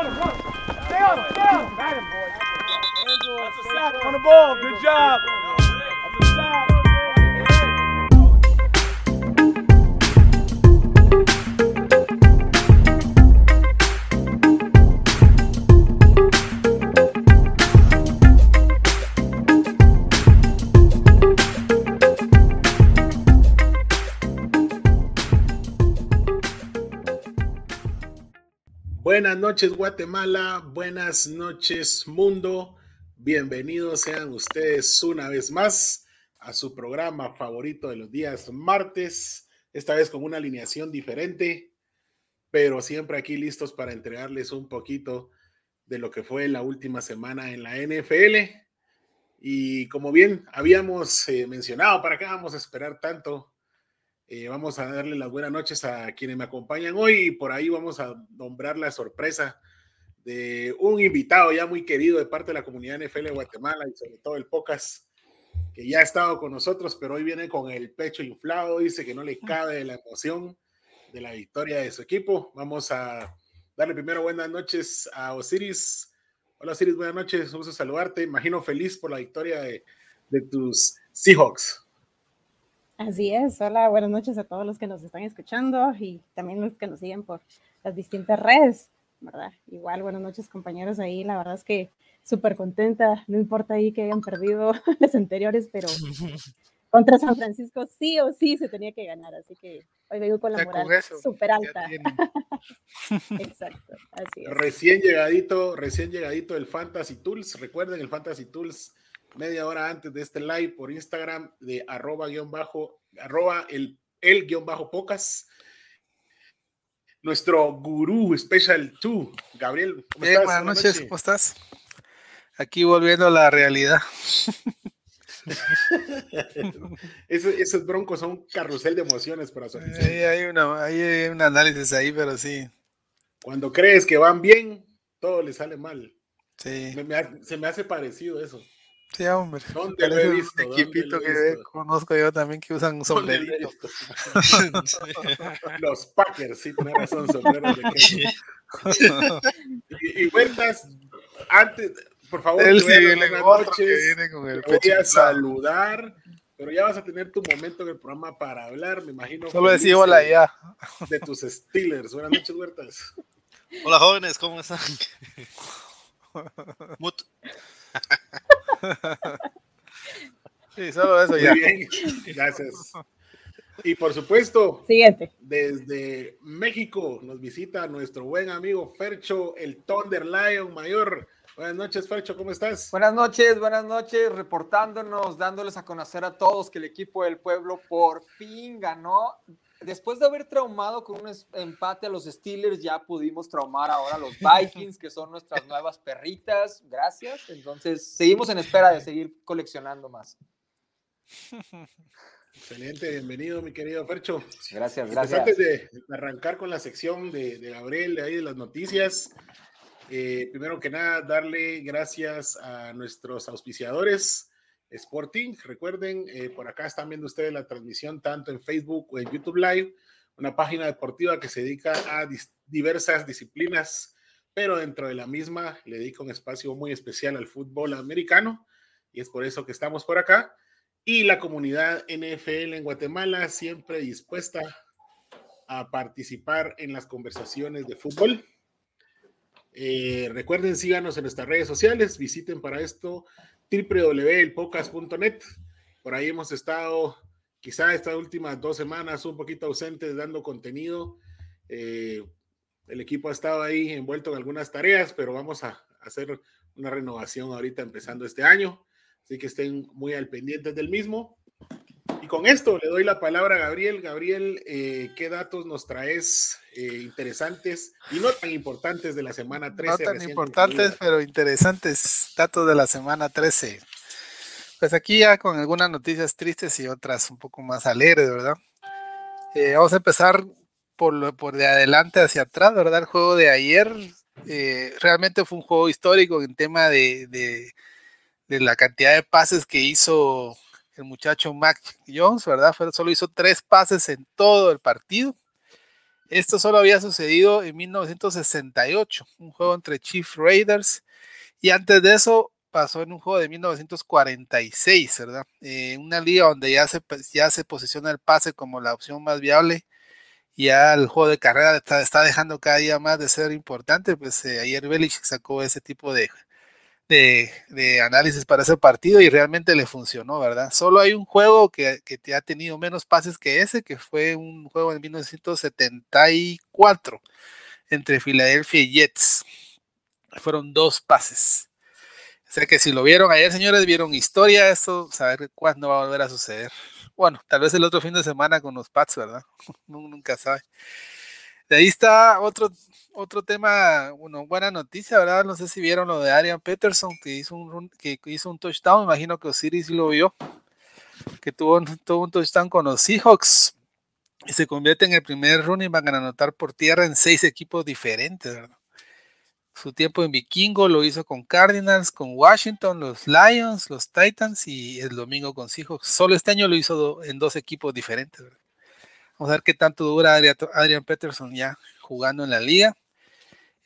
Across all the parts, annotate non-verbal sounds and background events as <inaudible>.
on him, run. Stay on him, stay on him. Got him, boy. That's a sack on the ball. Good job. Buenas noches Guatemala, buenas noches mundo, bienvenidos sean ustedes una vez más a su programa favorito de los días martes, esta vez con una alineación diferente, pero siempre aquí listos para entregarles un poquito de lo que fue la última semana en la NFL. Y como bien habíamos eh, mencionado, ¿para qué vamos a esperar tanto? Eh, vamos a darle las buenas noches a quienes me acompañan hoy y por ahí vamos a nombrar la sorpresa de un invitado ya muy querido de parte de la comunidad NFL de Guatemala y sobre todo el Pocas, que ya ha estado con nosotros, pero hoy viene con el pecho inflado, dice que no le cabe la emoción de la victoria de su equipo. Vamos a darle primero buenas noches a Osiris. Hola Osiris, buenas noches, vamos a saludarte. Imagino feliz por la victoria de tus Seahawks. Así es, hola, buenas noches a todos los que nos están escuchando y también los que nos siguen por las distintas redes, ¿verdad? Igual, buenas noches compañeros ahí, la verdad es que súper contenta, no importa ahí que hayan perdido <laughs> las anteriores, pero <laughs> contra San Francisco sí o sí se tenía que ganar, así que hoy vengo con la moral súper alta. <laughs> Exacto, así es. Recién llegadito, recién llegadito el Fantasy Tools, recuerden el Fantasy Tools media hora antes de este live por Instagram de arroba guion bajo, arroba el, el guion bajo pocas. Nuestro gurú Special 2, Gabriel. ¿cómo estás? Buenas noches, ¿cómo estás? Aquí volviendo a la realidad. <laughs> esos, esos, broncos son un carrusel de emociones para su. Sí, hay, una, hay un análisis ahí, pero sí. Cuando crees que van bien, todo le sale mal. Sí. Me, me, se me hace parecido eso. Sí, hombre. ¿Dónde lo he visto? Un equipito que conozco yo también que usan sombreritos. Los Packers, sí, tiene razón, sombreros de y, y vueltas, antes, por favor, Él sí viene noches, que viene con el te voy a saludar, pero ya vas a tener tu momento en el programa para hablar, me imagino. Solo decía hola de- ya. De tus Steelers. Buenas noches, Huertas. Hola jóvenes, ¿cómo están? <laughs> Mut. <laughs> Sí, solo eso Muy ya. bien, gracias. Y por supuesto, Siguiente. Desde México nos visita nuestro buen amigo Fercho, el Thunder Lion Mayor. Buenas noches, Fercho, ¿cómo estás? Buenas noches, buenas noches, reportándonos, dándoles a conocer a todos que el equipo del pueblo por fin ganó. Después de haber traumado con un empate a los Steelers, ya pudimos traumar ahora a los Vikings, que son nuestras nuevas perritas. Gracias. Entonces, seguimos en espera de seguir coleccionando más. Excelente, bienvenido, mi querido Fercho. Gracias, pues gracias. antes de, de arrancar con la sección de, de Gabriel, de ahí de las noticias, eh, primero que nada, darle gracias a nuestros auspiciadores Sporting. Recuerden, eh, por acá están viendo ustedes la transmisión tanto en Facebook o en YouTube Live, una página deportiva que se dedica a dis- diversas disciplinas, pero dentro de la misma le dedica un espacio muy especial al fútbol americano y es por eso que estamos por acá. Y la comunidad NFL en Guatemala siempre dispuesta a participar en las conversaciones de fútbol. Eh, recuerden, síganos en nuestras redes sociales, visiten para esto www.elpocas.net. Por ahí hemos estado, quizá estas últimas dos semanas, un poquito ausentes dando contenido. Eh, el equipo ha estado ahí envuelto en algunas tareas, pero vamos a hacer una renovación ahorita empezando este año. Así que estén muy al pendiente del mismo. Y con esto le doy la palabra a Gabriel. Gabriel, eh, ¿qué datos nos traes eh, interesantes y no tan importantes de la semana 13? No tan importantes, pero interesantes datos de la semana 13. Pues aquí ya con algunas noticias tristes y otras un poco más alegres, ¿verdad? Eh, vamos a empezar por, lo- por de adelante hacia atrás, ¿verdad? El juego de ayer realmente fue un juego histórico en tema de, de- de la cantidad de pases que hizo el muchacho Mac Jones, ¿verdad? Solo hizo tres pases en todo el partido. Esto solo había sucedido en 1968, un juego entre Chief Raiders, y antes de eso pasó en un juego de 1946, ¿verdad? Eh, una liga donde ya se, ya se posiciona el pase como la opción más viable, ya el juego de carrera está, está dejando cada día más de ser importante, pues eh, ayer Belichick sacó ese tipo de, de, análisis para ese partido y realmente le funcionó, ¿verdad? Solo hay un juego que, que ha tenido menos pases que ese, que fue un juego en 1974 entre Philadelphia y Jets. Fueron dos pases. O sea que si lo vieron ayer, señores, vieron historia, eso, saber cuándo va a volver a suceder. Bueno, tal vez el otro fin de semana con los Pats, ¿verdad? <laughs> Nunca sabe. De ahí está otro, otro tema, bueno, buena noticia, ¿verdad? No sé si vieron lo de Arian Peterson, que hizo un, que hizo un touchdown, imagino que Osiris lo vio, que tuvo, tuvo un touchdown con los Seahawks y se convierte en el primer running back en anotar por tierra en seis equipos diferentes, ¿verdad? Su tiempo en Vikingo lo hizo con Cardinals, con Washington, los Lions, los Titans y el domingo con Seahawks. Solo este año lo hizo en dos equipos diferentes, ¿verdad? Vamos a ver qué tanto dura Adrian Peterson ya jugando en la liga.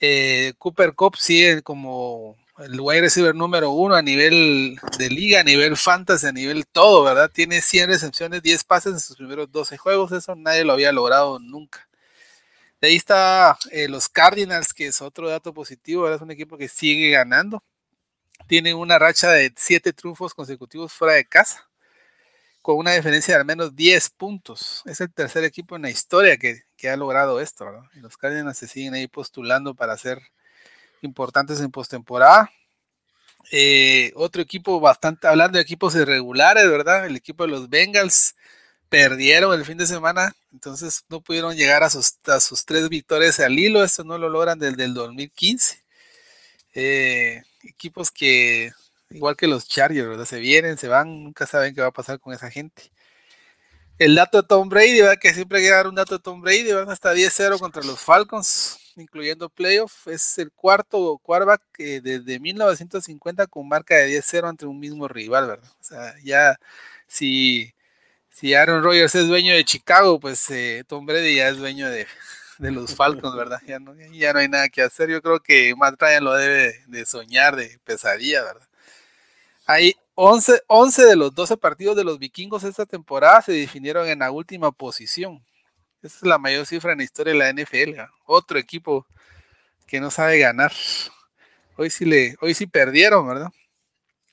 Eh, Cooper Cup sigue como el wide receiver número uno a nivel de liga, a nivel fantasy, a nivel todo, ¿verdad? Tiene 100 recepciones, 10 pases en sus primeros 12 juegos, eso nadie lo había logrado nunca. De ahí está eh, los Cardinals, que es otro dato positivo, ¿verdad? es un equipo que sigue ganando. Tiene una racha de 7 triunfos consecutivos fuera de casa con una diferencia de al menos 10 puntos. Es el tercer equipo en la historia que, ha logrado esto, ¿verdad? Y los Cardinals se siguen ahí postulando para ser importantes en postemporada. Eh, otro equipo bastante, hablando de equipos irregulares, ¿verdad? El equipo de los Bengals perdieron el fin de semana, entonces no pudieron llegar a sus, sus tres victorias al hilo, esto no lo logran desde el 2015. Eh, equipos que igual que los Chargers, ¿verdad? Se vienen, se van, nunca saben qué va a pasar con esa gente. El dato de Tom Brady, ¿verdad? Que siempre hay que dar un dato de Tom Brady, van hasta 10-0 contra los Falcons, incluyendo playoff. Es el cuarto quarterback desde 1950 con marca de 10-0 ante un mismo rival, ¿verdad? O sea, ya si, si Aaron Rodgers es dueño de Chicago, pues eh, Tom Brady ya es dueño de, los Falcons, ¿verdad? Ya no, ya no hay nada que hacer. Yo creo que Matt Ryan lo debe de soñar de pesadilla, ¿verdad? Hay 11, 11 de los 12 partidos de los vikingos esta temporada se definieron en la última posición. Esa es la mayor cifra en la historia de la NFL. Otro equipo que no sabe ganar. Hoy sí, le, hoy sí perdieron, ¿verdad?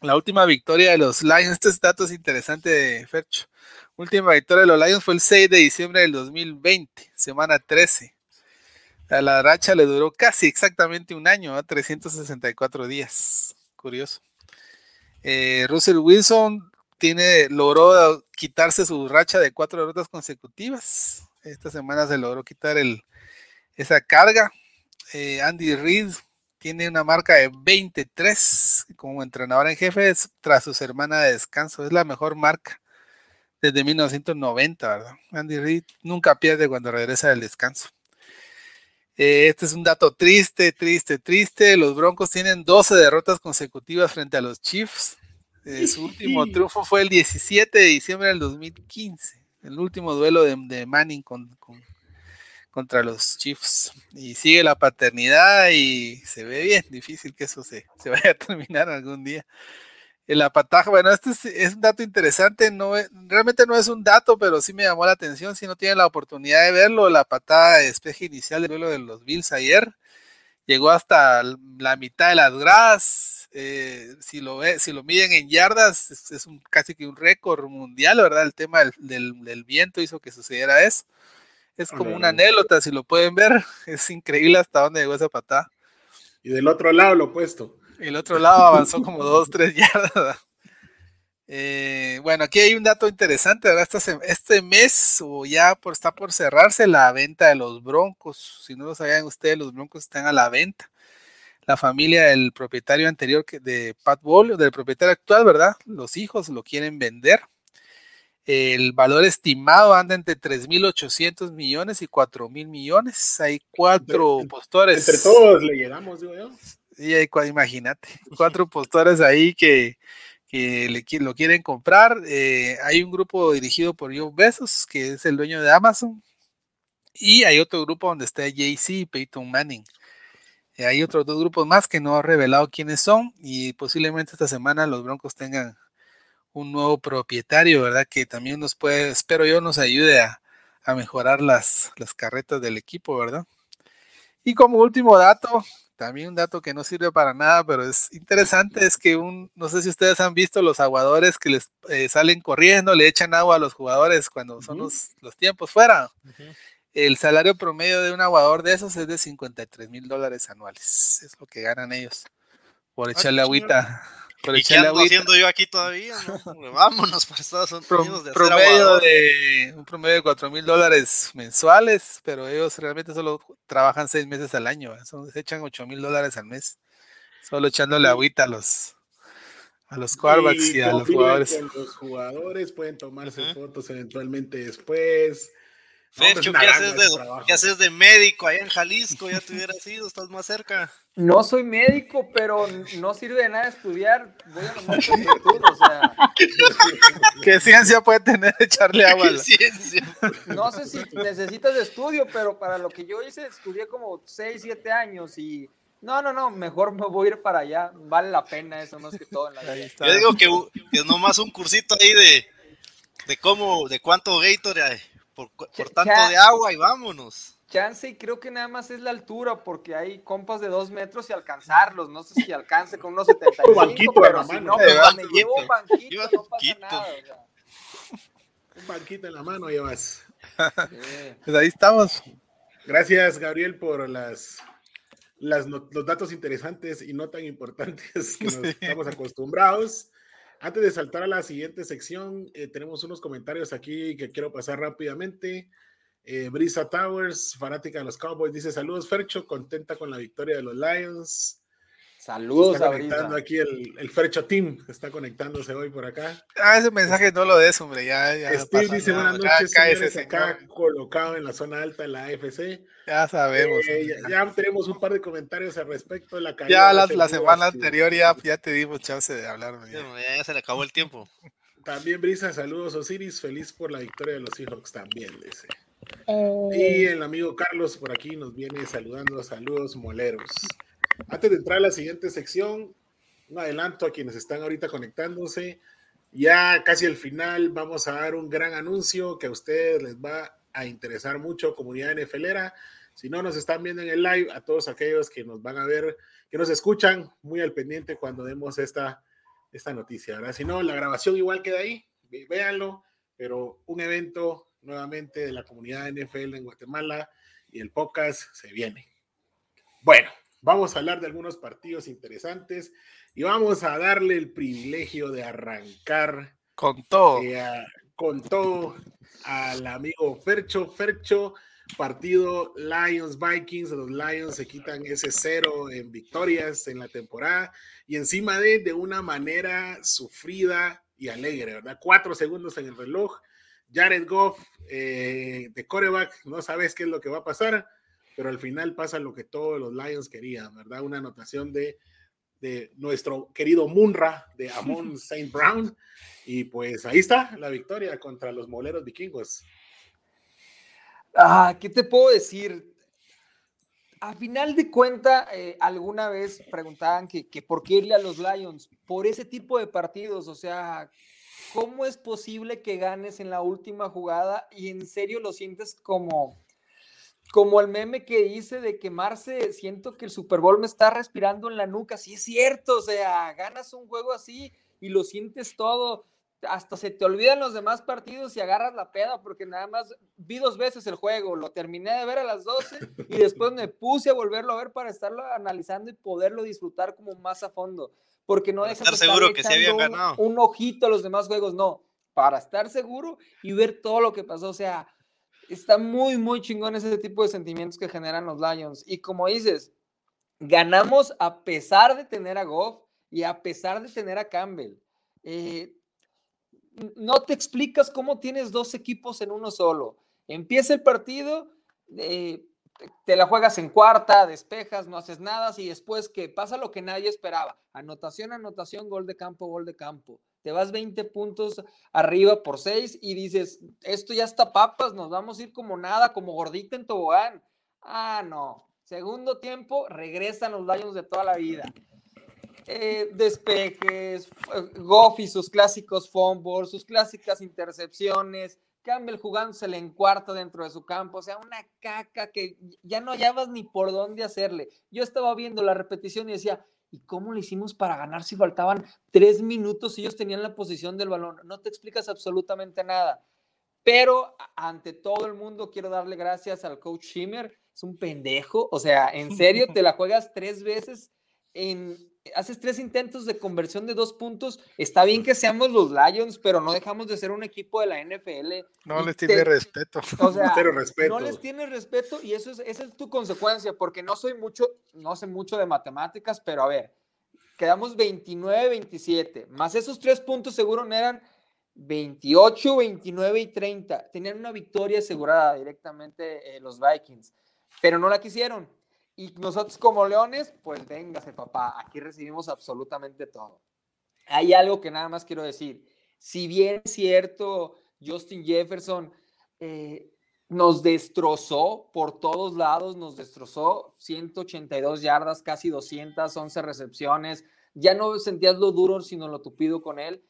La última victoria de los Lions, este dato es interesante de Fercho. Última victoria de los Lions fue el 6 de diciembre del 2020, semana 13. A la racha le duró casi exactamente un año, a 364 días. Curioso. Eh, Russell Wilson tiene, logró quitarse su racha de cuatro derrotas consecutivas. Esta semana se logró quitar esa carga. Eh, Andy Reid tiene una marca de 23 como entrenador en jefe tras su semana de descanso. Es la mejor marca desde 1990, ¿verdad? Andy Reid nunca pierde cuando regresa del descanso. Eh, este es un dato triste, triste, triste. Los Broncos tienen 12 derrotas consecutivas frente a los Chiefs. Eh, su último <laughs> triunfo fue el 17 de diciembre del 2015, el último duelo de, Manning contra los Chiefs. Y sigue la paternidad y se ve bien difícil que eso se, se vaya a terminar algún día la pataja, bueno, este es, un dato interesante, no realmente no es un dato, pero sí me llamó la atención, si no tienen la oportunidad de verlo, la patada de despeje inicial del duelo de los Bills ayer, llegó hasta la mitad de las gradas, eh, si, lo ve, si lo miden en yardas, es, un, casi que un récord mundial, ¿verdad? El tema del, viento hizo que sucediera eso. Es como una anécdota, si lo pueden ver, <laughs> es increíble hasta dónde llegó esa patada. Y del otro lado lo opuesto. El otro lado avanzó como dos, tres yardas. Eh, bueno, aquí hay un dato interesante, ¿verdad? Este, este, mes o ya por, está por cerrarse la venta de los Broncos. Si no lo sabían ustedes, los Broncos están a la venta. La familia del propietario anterior de Pat Ball, del propietario actual, ¿verdad? Los hijos lo quieren vender. El valor estimado anda entre 3.800 millones y 4.000 millones. Hay cuatro postores. Entre todos le llegamos, digo yo. Y imagínate, <laughs> cuatro postores ahí que, le, lo quieren comprar. Eh, hay un grupo dirigido por Jeff Bezos, que es el dueño de Amazon. Y hay otro grupo donde está JC y Peyton Manning. Y hay otros dos grupos más que no ha revelado quiénes son y posiblemente esta semana los Broncos tengan un nuevo propietario, ¿verdad? Que también nos puede, espero yo, nos ayude a, a mejorar las, las carretas del equipo, ¿verdad? Y como último dato, también un dato que no sirve para nada, pero es interesante, es que un, no sé si ustedes han visto los aguadores que les eh, salen corriendo, le echan agua a los jugadores cuando son los, los, tiempos fuera. El salario promedio de un aguador de esos es de 53 mil dólares anuales, es lo que ganan ellos por Ah, echarle agüita. ¿Y qué ando agüita. haciendo yo aquí todavía? no? <laughs> Vámonos para Estados Pro- Unidos de hacer promedio de un promedio de 4 mil dólares mensuales, pero ellos realmente solo trabajan seis meses al año, ¿eh? Son- se echan 8 mil dólares al mes, solo echándole agüita a los a los quarterbacks y, a los jugadores. los jugadores pueden tomarse fotos eventualmente después. No, pues, Fercho, una ¿qué haces, de de, trabajo. ¿qué haces de médico allá en Jalisco? Ya te hubieras ido, estás más cerca. No soy médico, pero no sirve de nada estudiar. Voy a nomás por YouTube, o sea, <laughs> ¿Qué ciencia puede tener echarle agua? no sé si necesitas de estudio, pero para lo que yo hice, estudié como 6, 7 años y no, no, no, mejor me voy a ir para allá. Vale la pena eso más que todo en la vida. Yo digo que, que es nomás un cursito ahí de, de cómo, de cuánto Gatorade hay por, tanto de agua y vámonos. Chance y creo que nada más es la altura, porque hay compas de 2 metros y alcanzarlos. No sé si alcance con unos 75, banquito en pero la si mano. no, Eh, pues, me banquito. llevo banquito, Lleva no pasa <laughs> banquito. nada. o sea. Un banquito en la mano llevas. Sí. Pues ahí estamos. Gracias, Gabriel, por las, los datos interesantes y no tan importantes que nos <laughs> Sí. estamos acostumbrados. Antes de saltar a la siguiente sección, eh, tenemos unos comentarios aquí que quiero pasar rápidamente. Eh, Brisa Towers, fanática de los Cowboys, dice saludos, Fercho, contenta con la victoria de los Lions. Saludos está a conectando Brisa. aquí el, el Fercho Team, está conectándose hoy por acá. Ah, ese mensaje no lo des, hombre. Ya, ya, Steve dice buenas noches, cállese, señores, acá colocado en la zona alta de la AFC. Ya sabemos. Eh, ya, tenemos un par de comentarios al respecto de la caída. Ya la, semana anterior ya, ya te dimos chance de hablar. ya se le acabó el tiempo. También Brisa, saludos Osiris, feliz por la victoria de los Seahawks también, dice. Eh, Y el amigo Carlos por aquí nos viene saludando, saludos moleros. Antes de entrar a la siguiente sección, un adelanto a quienes están ahorita conectándose. Ya casi al final vamos a dar un gran anuncio que a ustedes les va a interesar mucho, comunidad NFLera. Si no nos están viendo en el live, a todos aquellos que nos van a ver, que nos escuchan, muy al pendiente cuando demos esta, esta noticia, ¿verdad? Si no, la grabación igual queda ahí, vé- véanlo, pero un evento nuevamente de la comunidad NFL en Guatemala y el podcast se viene. Bueno, vamos a hablar de algunos partidos interesantes y vamos a darle el privilegio de arrancar Con todo. eh, con todo al amigo Fercho. Fercho, partido Lions Vikings. Los Lions se quitan ese cero en victorias en la temporada y encima de de una manera sufrida y alegre, ¿verdad? Cuatro segundos en el reloj. Jared Goff eh, de coreback, no sabes qué es lo que va a pasar, pero al final pasa lo que todos los Lions querían, ¿verdad? Una anotación de, de nuestro querido Munra de Amon <laughs> St. Brown. Y pues ahí está la victoria contra los moleros vikingos. Ah, ¿qué te puedo decir? A final de cuenta, eh, alguna vez preguntaban que, que por qué irle a los Lions por ese tipo de partidos, o sea, ¿cómo es posible que ganes en la última jugada y en serio lo sientes como, como el meme que hice de quemarse? Siento que el Super Bowl me está respirando en la nuca, sí es cierto, o sea, ganas un juego así y lo sientes todo hasta se te olvidan los demás partidos y agarras la peda porque nada más vi dos veces el juego, lo terminé de ver a las 12 <laughs> y después me puse a volverlo a ver para estarlo analizando y poderlo disfrutar como más a fondo, porque no dejas de estar seguro que sí habían echando un- ganado. Un, ojito a los demás juegos, no, para estar seguro y ver todo lo que pasó, o sea, está muy, muy chingón ese tipo de sentimientos que generan los Lions y como dices, ganamos a pesar de tener a Goff y a pesar de tener a Campbell. Eh, no te explicas cómo tienes dos equipos en uno solo. Empieza el partido, eh, te la juegas en cuarta, despejas, no haces nada y después que pasa lo que nadie esperaba. Anotación, anotación, gol de campo, gol de campo. Te vas 20 puntos arriba por 6 y dices, esto ya está papas, nos vamos a ir como nada, como gordita en tobogán. Ah, no. Segundo tiempo, regresan los Lions de toda la vida. Eh, despejes, Goff y sus clásicos fumbles, sus clásicas intercepciones, Campbell jugándosele en cuarto dentro de su campo, o sea, una caca que ya no hallabas ni por dónde hacerle. Yo estaba viendo la repetición y decía, ¿y cómo le hicimos para ganar si faltaban tres minutos y ellos tenían la posición del balón? No te explicas absolutamente nada. Pero ante todo el mundo quiero darle gracias al coach Schimmer, es un pendejo, o sea, en serio, te la juegas tres veces en haces tres intentos de conversión de dos puntos. Está bien que seamos los Lions, pero no dejamos de ser un equipo de la NFL. No les tiene respeto. O sea, <laughs> respeto. no les tiene respeto y eso es, esa es tu consecuencia, porque no soy mucho, no sé mucho de matemáticas, pero a ver, quedamos 29-27, más esos tres puntos seguro no eran 28, 29 y 30. Tenían una victoria asegurada directamente eh, los Vikings, pero no la quisieron y nosotros como leones, pues véngase papá, aquí recibimos absolutamente todo. Hay algo que nada más quiero decir. Si bien es cierto, Justin Jefferson eh, nos destrozó por todos lados, nos destrozó 182 yardas, casi 211 recepciones. Ya no sentías lo duro, sino lo tupido con él.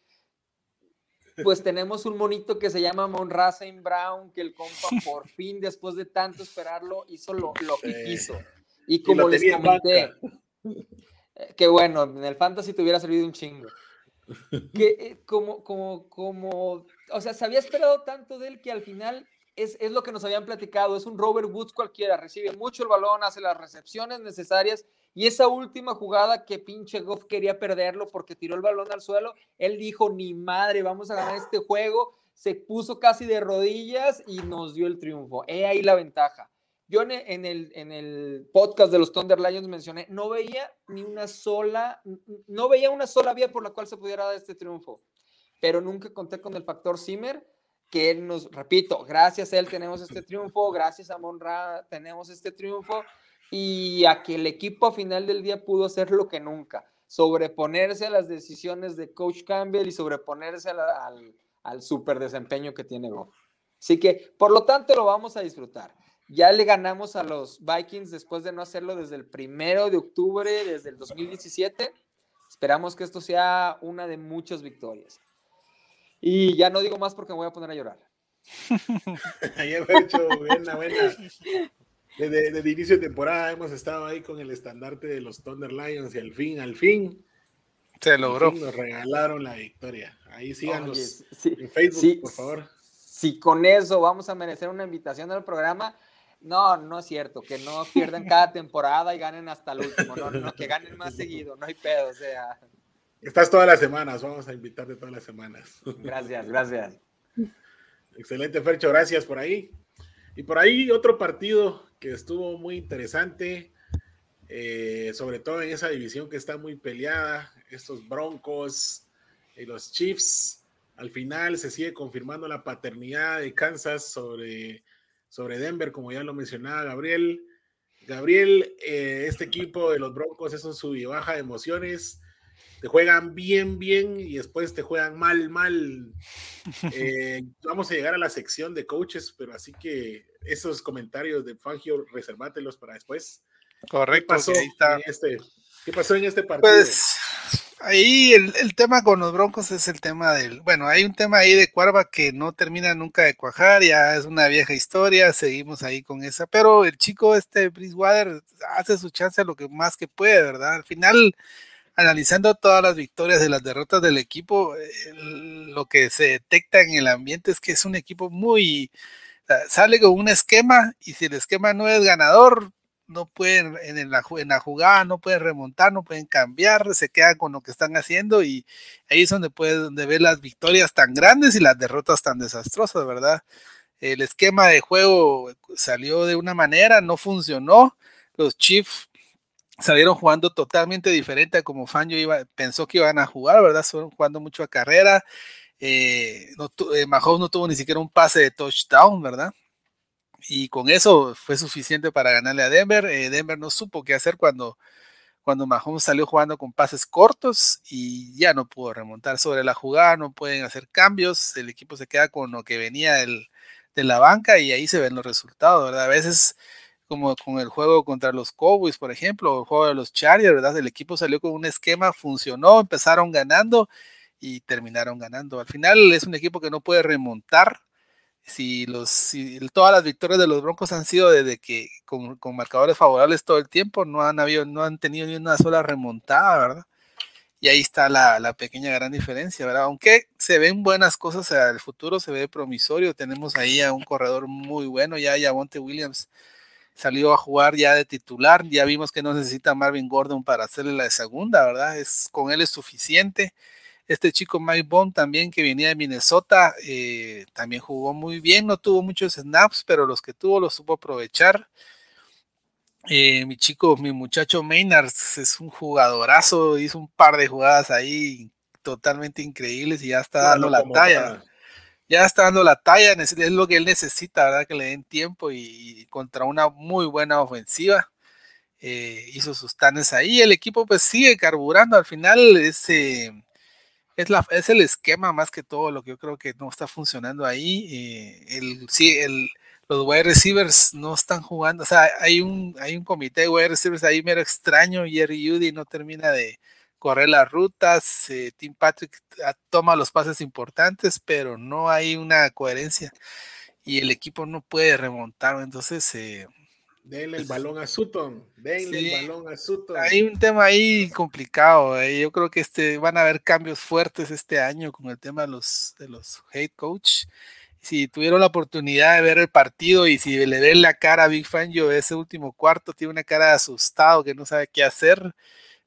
Pues <laughs> tenemos un monito que se llama Mon Brown, que el compa <laughs> por fin, después de tanto esperarlo, hizo lo, lo que quiso. Y como les comenté, eh, que bueno, en el fantasy te hubiera servido un chingo. Que eh, como, como, como, o sea, se había esperado tanto de él que al final es, es, lo que nos habían platicado, es un Robert Woods cualquiera, recibe mucho el balón, hace las recepciones necesarias y esa última jugada que pinche Goff quería perderlo porque tiró el balón al suelo, él dijo, ni madre, vamos a ganar este juego, se puso casi de rodillas y nos dio el triunfo. He ahí la ventaja. Yo en el, en el podcast de los Thunder Lions mencioné, no veía ni una sola, no veía una sola vía por la cual se pudiera dar este triunfo, pero nunca conté con el factor Zimmer, que nos, repito, gracias a él tenemos este triunfo, gracias a Monra tenemos este triunfo, y a que el equipo a final del día pudo hacer lo que nunca, sobreponerse a las decisiones de Coach Campbell y sobreponerse al, al super desempeño que tiene Goff. Así que, por lo tanto, lo vamos a disfrutar. Ya le ganamos a los Vikings después de no hacerlo desde el primero de octubre, desde el 2017. Esperamos que esto sea una de muchas victorias. Y ya no digo más porque me voy a poner a llorar. <laughs> hecho, buena, buena. Desde, el inicio de temporada hemos estado ahí con el estandarte de los Thunder Lions y al fin, al fin. Se logró. nos regalaron la victoria. Ahí síganos en Facebook, por favor. Si con eso vamos a merecer una invitación al programa, no, no es cierto, que no pierdan cada temporada y ganen hasta el último, no, no, que ganen más seguido, no hay pedo, o sea. Estás todas las semanas, vamos a invitarte todas las semanas. Gracias, gracias. Excelente, Fercho, gracias por ahí. Y por ahí otro partido que estuvo muy interesante, eh, sobre todo en esa división que está muy peleada, estos Broncos y los Chiefs. Al final se sigue confirmando la paternidad de Kansas sobre sobre Denver, como ya lo mencionaba Gabriel. Gabriel, eh, este equipo de los Broncos es un sub y baja de emociones. Te juegan bien, bien y después te juegan mal, mal. <laughs> Eh, vamos a llegar a la sección de coaches, pero así que esos comentarios de Fangio, reservátelos para después. Correcto. ¿Qué pasó, En, este, ¿qué pasó en este partido? Pues ahí el, tema con los Broncos es el tema del, bueno, hay un tema ahí de Cuarva que no termina nunca de cuajar, ya es una vieja historia, seguimos ahí con esa, pero el chico este Bridgewater hace su chance lo que más que puede, ¿verdad? Al final, analizando todas las victorias y las derrotas del equipo, lo que se detecta en el ambiente es que es un equipo muy, sale con un esquema y si el esquema no es ganador, no pueden en la, jugada, no pueden remontar, no pueden cambiar, se quedan con lo que están haciendo y ahí es donde puedes donde ver las victorias tan grandes y las derrotas tan desastrosas, ¿verdad? El esquema de juego salió de una manera, no funcionó, los Chiefs salieron jugando totalmente diferente a como Fangio iba, pensó que iban a jugar, ¿verdad? Fueron jugando mucho a carrera. Eh, no, eh, Mahomes no tuvo ni siquiera un pase de touchdown, ¿verdad? Y con eso fue suficiente para ganarle a Denver. Eh, Denver no supo qué hacer cuando, cuando Mahomes salió jugando con pases cortos y ya no pudo remontar sobre la jugada, no pueden hacer cambios, el equipo se queda con lo que venía del, de la banca y ahí se ven los resultados, ¿verdad? A veces como con el juego contra los Cowboys, por ejemplo, o el juego de los Chargers, ¿verdad? El equipo salió con un esquema, funcionó, empezaron ganando y terminaron ganando. Al final es un equipo que no puede remontar. Si, los, si todas las victorias de los Broncos han sido desde que con, marcadores favorables todo el tiempo, no han habido, no han tenido ni una sola remontada, ¿verdad? Y ahí está la, pequeña gran diferencia, ¿verdad? Aunque se ven buenas cosas, el futuro se ve promisorio. Tenemos ahí a un corredor muy bueno, ya Monte Williams salió a jugar ya de titular, ya vimos que no necesita Marvin Gordon para hacerle la de segunda, ¿verdad? Es, con él es suficiente. Este chico Mike Bond también que venía de Minnesota, eh, también jugó muy bien, no tuvo muchos snaps, pero los que tuvo los supo aprovechar. Eh, mi chico, mi muchacho Maynard es un jugadorazo, hizo un par de jugadas ahí totalmente increíbles y ya está dando la talla ya está dando la talla, es lo que él necesita, ¿verdad? Que le den tiempo y, contra una muy buena ofensiva. Eh, hizo sus tanes ahí, el equipo pues sigue carburando, al final es, es, el esquema más que todo lo que yo creo que no está funcionando ahí. Eh, sí, los wide receivers no están jugando, o sea, hay un, hay comité de wide receivers ahí mero extraño, Jerry Judy no termina de, correr las rutas, eh, Tim Patrick toma los pases importantes, pero no hay una coherencia y el equipo no puede remontar, entonces... Eh, denle el pues, balón a Sutton, denle el balón a Sutton. Hay un tema ahí complicado, eh, yo creo que este, van a haber cambios fuertes este año con el tema de los, de los head coach. Si tuvieron la oportunidad de ver el partido y si le ven la cara a Big Fangio ese último cuarto, tiene una cara de asustado que no sabe qué hacer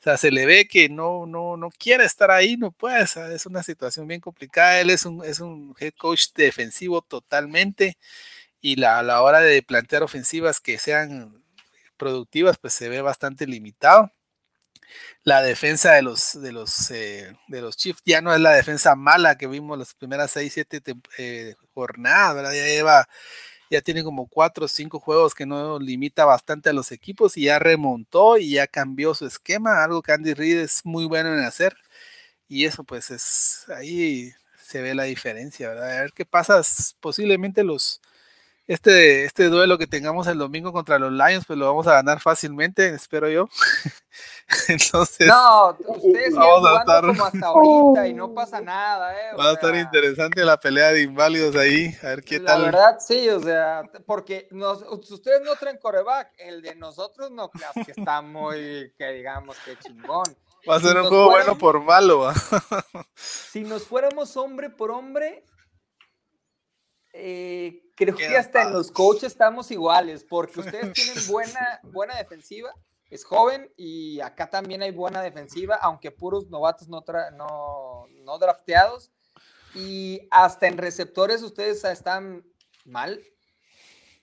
o sea, se le ve que no, no, no quiere estar ahí, no puede, es una situación bien complicada. Él es un, es un head coach defensivo totalmente y la, a la hora de plantear ofensivas que sean productivas, pues se ve bastante limitado. La defensa de los, de los, eh, de los Chiefs ya no es la defensa mala que vimos las primeras 6, 7 eh, jornadas, ¿verdad? Ya lleva ya tiene como cuatro o cinco juegos que no limita bastante a los equipos y ya remontó y ya cambió su esquema, algo que Andy Reid es muy bueno en hacer. Y eso pues es, ahí se ve la diferencia, ¿verdad? A ver qué pasa, posiblemente los, este, este duelo que tengamos el domingo contra los Lions, pues lo vamos a ganar fácilmente, espero yo. <laughs> Entonces, no, ustedes vamos a estar como hasta ahorita y no pasa <laughs> nada, ¿eh? Va a estar interesante la pelea de inválidos ahí, a ver qué tal. La verdad, sí, o sea, porque nos, ustedes no traen coreback, el de nosotros no creas que está muy, que digamos que chingón. Va a ser un juego bueno por malo. <laughs> si nos fuéramos hombre por hombre, eh, creo que hasta en los coaches estamos iguales, porque ustedes <laughs> tienen buena, buena defensiva, es joven y acá también hay buena defensiva, aunque puros novatos no, no, no drafteados. Y hasta en receptores ustedes están mal.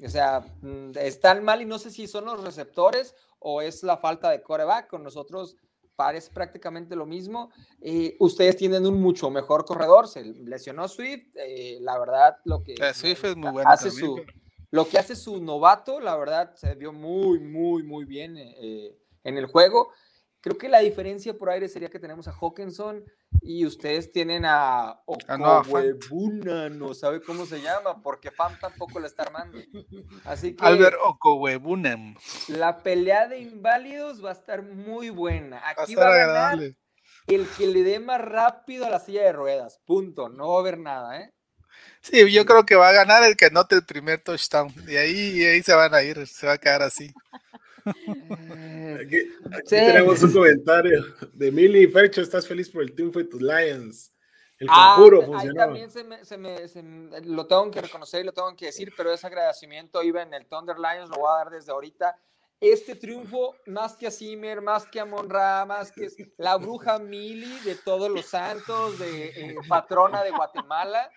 O sea, mm, están mal y no sé si son los receptores o es la falta de coreback. Con nosotros parece prácticamente lo mismo. Eh, ustedes tienen un mucho mejor corredor, se lesionó Swift, eh, la verdad lo que Swift es muy hace su, lo que hace su novato, la verdad se vio muy, muy, muy bien eh, en el juego. Creo que la diferencia por aire sería que tenemos a Hawkinson y ustedes tienen a Okowebuna, no sabe cómo se llama, porque Fam tampoco la está armando. Así que Albert Okowebuna. La pelea de inválidos va a estar muy buena. Aquí va a, ganar el que le dé más rápido a la silla de ruedas. Punto. No va a haber nada, ¿eh? Sí, yo creo que va a ganar el que anote el primer touchdown. Y ahí, y ahí se van a ir, se va a quedar así. Aquí, tenemos un comentario de Mili Fercho. ¿Estás feliz por el triunfo de tus Lions? El ah, conjuro funcionó. Ahí también se me, se me, se lo tengo que reconocer y lo tengo que decir, pero ese agradecimiento iba en el Thunder Lions, lo voy a dar desde ahorita este triunfo, más que a Zimmer, más que a Monra, más que la bruja Mili de todos los santos, de eh, patrona de Guatemala,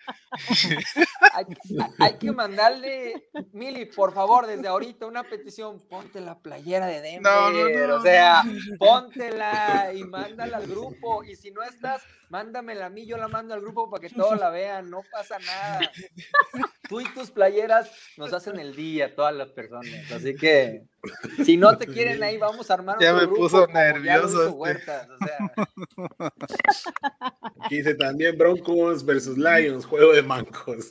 hay, que mandarle, Mili, por favor, desde ahorita una petición, ponte la playera de Denver, o sea, póntela y mándala al grupo, y si no estás, mándamela a mí, yo la mando al grupo para que todos la vean, no pasa nada. tú y tus playeras nos hacen el día todas las personas. Así que si no te quieren ahí, vamos a armar Ya otro me grupo, puso nervioso este. Huertas, o sea, Aquí <laughs> dice también Broncos versus Lions, juego de mancos.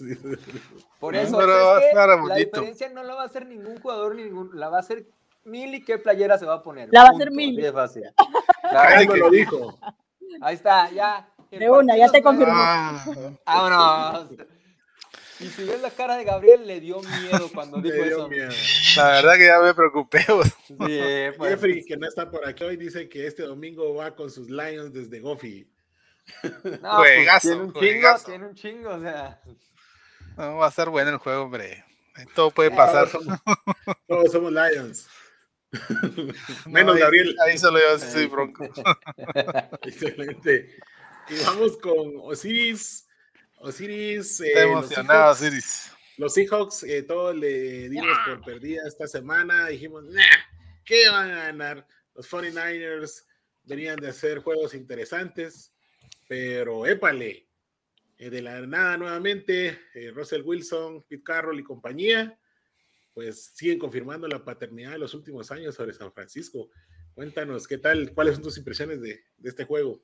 por <laughs> eso la bonito. diferencia no la va a hacer ningún jugador, ningún, la va a hacer Mili qué playera se va a poner. La va a hacer Mili. fácil. <laughs> Lo dijo. ahí está, ya. De una, ya te confirmó. Ah, Vámonos. Y si ves la cara de Gabriel, le dio miedo cuando <laughs> dijo dio eso. miedo. la verdad que ya me preocupé. <laughs> pues. Sí, pues, Jeffrey, que no está por aquí hoy, dice que este domingo va con sus Lions desde Goffy. no, <laughs> Juegazo, tiene un chingo, tiene un chingo, o sea. No, va a estar bueno el juego, hombre. Todo puede pasar. Todos somos, todos somos Lions. No, Menos ahí- Gabriel. Ahí solo yo soy bronco. Excelente. Y vamos con Osiris. Osiris. eh, Está los emocionado, Seahawks- Siris. Los Seahawks, eh, todos le dimos por perdida esta semana. Dijimos, nah, ¿qué van a ganar? Los 49ers venían de hacer juegos interesantes, pero épale, eh, de la nada nuevamente, eh, Russell Wilson, Pete Carroll y compañía, pues siguen confirmando la paternidad de los últimos años sobre San Francisco. Cuéntanos, ¿qué tal? ¿Cuáles son tus impresiones de, de este juego?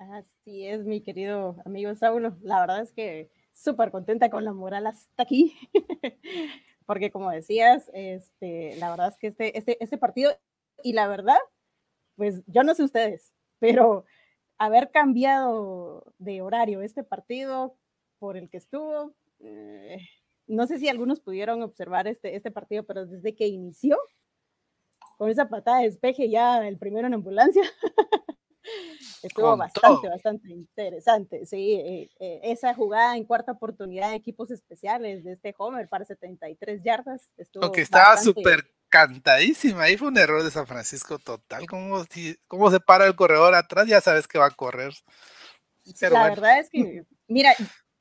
Así es, mi querido amigo Saulo. La verdad es que súper contenta con la moral hasta aquí. <laughs> Porque como decías, este, la verdad es que este, este, este partido, y la verdad, pues yo no sé ustedes, pero haber cambiado de horario este partido por el que estuvo, eh, no sé si algunos pudieron observar este, este partido, pero desde que inició, con esa patada de despeje ya el primero en ambulancia, <laughs> estuvo bastante, todo. bastante interesante. Sí, eh, eh, esa jugada en cuarta oportunidad de equipos especiales de este Homer para 73 yardas. Estuvo Aunque estaba súper cantadísima. Ahí fue un error de San Francisco total. ¿Cómo, cómo se para el corredor atrás? Ya sabes que va a correr. Pero la bueno. verdad es <laughs> que, mira,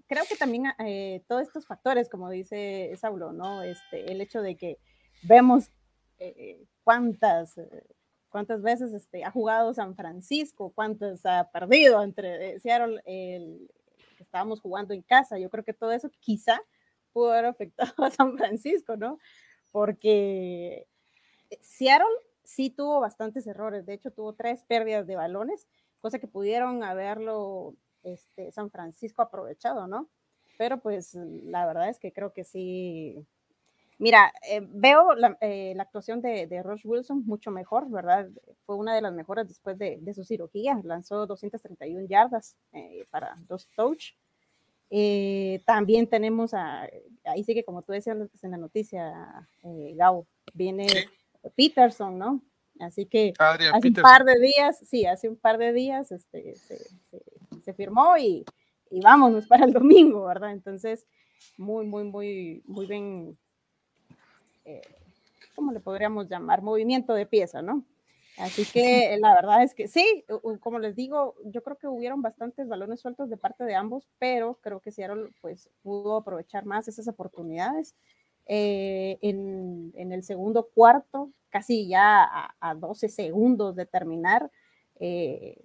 creo que también eh, todos estos factores, como dice Saulo, ¿no? Este, el hecho de que vemos eh, cuántas, cuántas veces este, ha jugado San Francisco, cuántas ha perdido entre eh, Seattle, el, que estábamos jugando en casa. Yo creo que todo eso quizá pudo haber afectado <laughs> a San Francisco, ¿no? Porque Seattle sí tuvo bastantes errores, de hecho tuvo tres pérdidas de balones, cosa que pudieron haberlo este, San Francisco aprovechado, ¿no? Pero pues la verdad es que creo que sí. Mira, eh, veo la, eh, la actuación de, de Rush Wilson mucho mejor, ¿verdad? Fue una de las mejores después de, de su cirugía, lanzó 231 yardas eh, para dos touch. Eh, también tenemos a, ahí sí que como tú decías en la noticia, eh, Gabo, viene Peterson, ¿no? Así que Adrian hace un Peterson. par de días, sí, hace un par de días este, se, se- se firmó y, y vámonos para el domingo, ¿verdad? Entonces, muy, muy, muy, muy bien, eh, ¿cómo le podríamos llamar? Movimiento de pieza, ¿no? Así que la verdad es que sí, como les digo, yo creo que hubieron bastantes balones sueltos de parte de ambos, pero creo que Seattle pues pudo aprovechar más esas oportunidades. Eh, en, en el segundo cuarto, casi ya a, a 12 segundos de terminar, eh,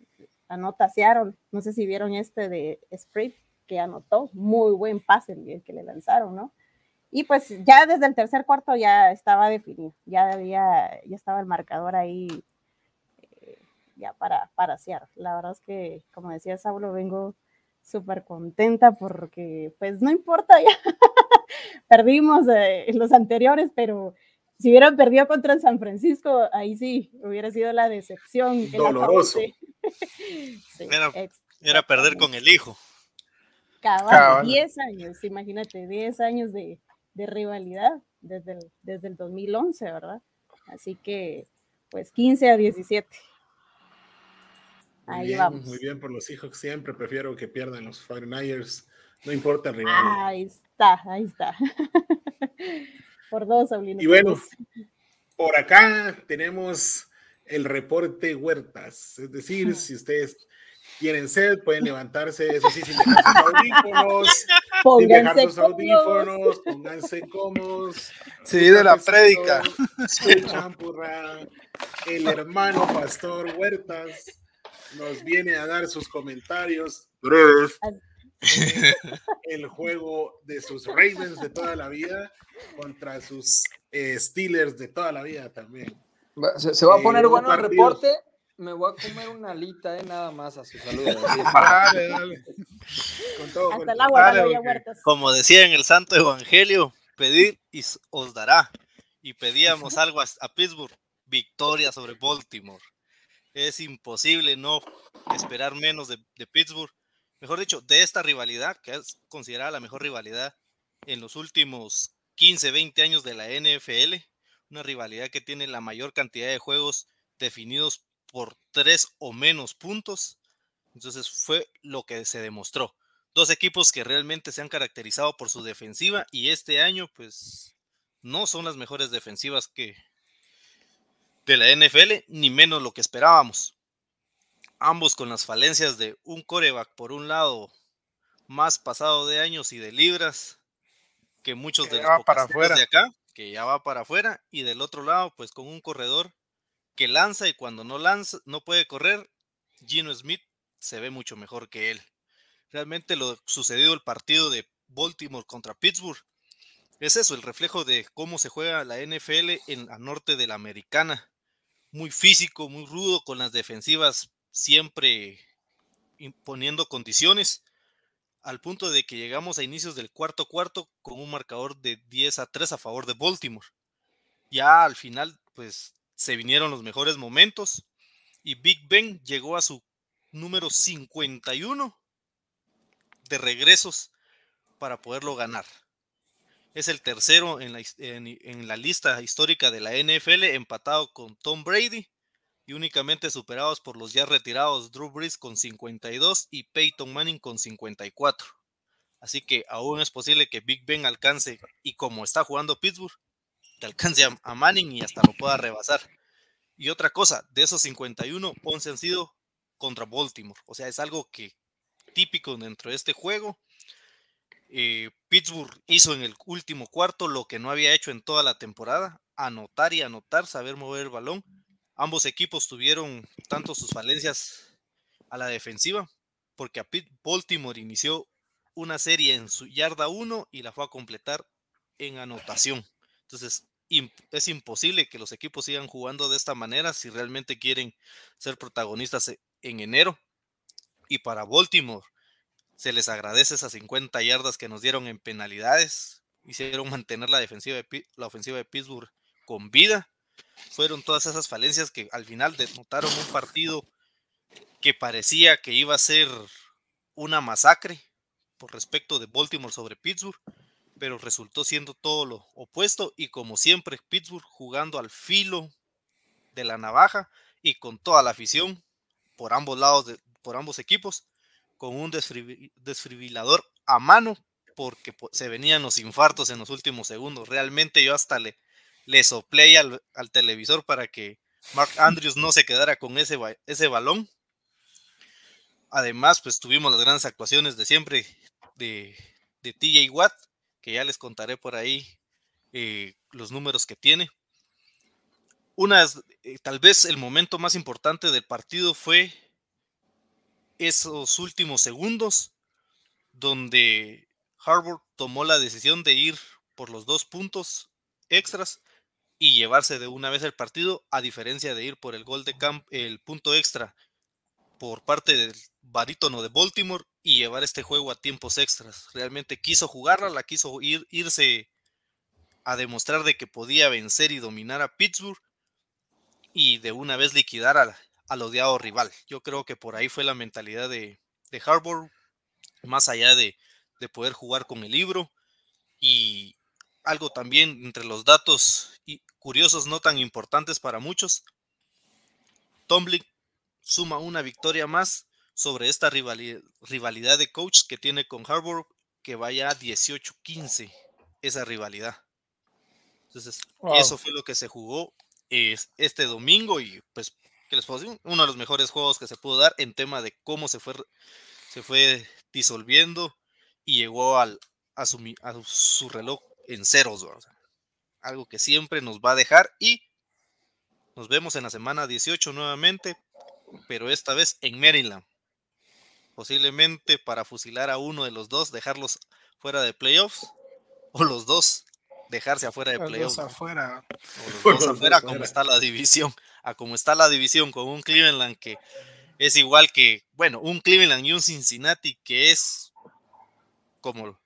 anota Seattle. No sé si vieron este de Sprit que anotó, muy buen pase el que le lanzaron, ¿no? Y pues ya desde el tercer cuarto ya estaba definido, ya había, ya estaba el marcador ahí eh, ya para, para Seattle. La verdad es que, como decía Saulo, vengo súper contenta porque pues no importa <laughs> ya, perdimos eh, en los anteriores, pero si hubieran perdido contra San Francisco, ahí sí, hubiera sido la decepción. Doloroso. Sí, <laughs> Era- perder con el hijo. Cabal. 10 años, imagínate, 10 años de, de rivalidad desde el, desde el 2011, ¿verdad? Así que, pues 15 a 17. Muy Ahí bien, vamos. Muy bien por los Seahawks. Siempre prefiero que pierdan los 49ers. No importa el rival. Ahí está, ahí está. <laughs> Por dos, Saulino. Y bueno, por acá tenemos el reporte Huertas. Es decir, si ustedes quieren sed, pueden levantarse, eso sí, sin dejar sus audífonos, <laughs> pónganse sus audífonos, pónganse cómodos. <laughs> Sí, de la prédica. su champurra. El hermano Pastor Huertas nos viene a dar sus comentarios <laughs> el juego de sus Ravens de toda la vida contra sus eh, Steelers de toda la vida también. Se, se va a poner bueno el reporte. Me voy a comer una alita, eh, nada más a su salud. <laughs> dale, dale. Con todo, Hasta el agua, dale, Como decía en el Santo Evangelio, pedir y os dará. Y pedíamos algo a, a Pittsburgh, victoria sobre Baltimore. Es imposible no esperar menos de, de Pittsburgh mejor dicho, de esta rivalidad, que es considerada la mejor rivalidad en los últimos 15, 20 años de la NFL, una rivalidad que tiene la mayor cantidad de juegos definidos por tres o menos puntos. Entonces fue lo que se demostró. Dos equipos que realmente se han caracterizado por su defensiva y este año pues no son las mejores defensivas que de la NFL, ni menos lo que esperábamos ambos con las falencias de un coreback por un lado más pasado de años y de libras que muchos de los para de acá, que ya va para afuera, y del otro lado, pues con un corredor que lanza y cuando no lanza, no puede correr, Gino Smith se ve mucho mejor que él. Realmente lo sucedido el partido de Baltimore contra Pittsburgh es eso, el reflejo de cómo se juega la NFL en la norte de la americana. Muy físico, muy rudo, con las defensivas siempre imponiendo condiciones, al punto de que llegamos a inicios del cuarto cuarto con un marcador de 10 a 3 a favor de Baltimore. Ya al final, pues se vinieron los mejores momentos y Big Ben llegó a su número 51 de regresos para poderlo ganar. Es el tercero en la, lista histórica de la NFL, empatado con Tom Brady y únicamente superados por los ya retirados Drew Brees con 52 y Peyton Manning con 54. Así que aún es posible que Big Ben alcance, y como está jugando Pittsburgh, alcance a, Manning y hasta lo pueda rebasar. Y otra cosa, de esos 51, 11 han sido contra Baltimore. O sea, es algo que típico dentro de este juego. Eh, Pittsburgh hizo en el último cuarto lo que no había hecho en toda la temporada, anotar y anotar, saber mover el balón Ambos equipos tuvieron tanto sus falencias a la defensiva, porque a Baltimore inició una serie en su yarda 1 y la fue a completar en anotación. Entonces, es imposible que los equipos sigan jugando de esta manera si realmente quieren ser protagonistas e-, en enero. Y para Baltimore, se les agradece esas 50 yardas que nos dieron en penalidades. Hicieron mantener la, defensiva de, la ofensiva de Pittsburgh con vida fueron todas esas falencias que al final denotaron un partido que parecía que iba a ser una masacre por respecto de Baltimore sobre Pittsburgh, pero resultó siendo todo lo opuesto y como siempre Pittsburgh jugando al filo de la navaja y con toda la afición por ambos lados, de, por ambos equipos, con un desfibrilador a mano porque se venían los infartos en los últimos segundos. Realmente yo hasta le, le al, al, televisor para que Mark Andrews no se quedara con ese, ese balón. Además, pues tuvimos las grandes actuaciones de siempre de, de TJ Watt, que ya les contaré por ahí eh, los números que tiene. Unas, eh, tal vez el momento más importante del partido fue esos últimos segundos donde Harvard tomó la decisión de ir por los dos puntos extras y llevarse de una vez el partido, a diferencia de ir por el gol de camp, el punto extra por parte del barítono de Baltimore y llevar este juego a tiempos extras. Realmente quiso jugarla, la quiso ir, irse a demostrar de que podía vencer y dominar a Pittsburgh y de una vez liquidar al, al odiado rival. Yo creo que por ahí fue la mentalidad de, de Harbour, más allá de, de poder jugar con el libro y, algo también entre los datos curiosos no tan importantes para muchos. Tomlin suma una victoria más sobre esta rivalidad, de coach que tiene con Harbour, que vaya a 18-15 esa rivalidad. Entonces, eso fue lo que se jugó este domingo y pues, ¿qué les puedo decir? Uno de los mejores juegos que se pudo dar en tema de cómo se fue, se fue disolviendo y llegó al, a, su, a su reloj en ceros, algo que siempre nos va a dejar y nos vemos en la semana 18 nuevamente, pero esta vez en Maryland. Posiblemente para fusilar a uno de los dos, dejarlos fuera de playoffs, o los dos dejarse afuera de playoffs. afuera. O <laughs> los dos afuera, como está la división, a como está la división con un Cleveland que es igual que, bueno, un Cleveland y un Cincinnati que es como,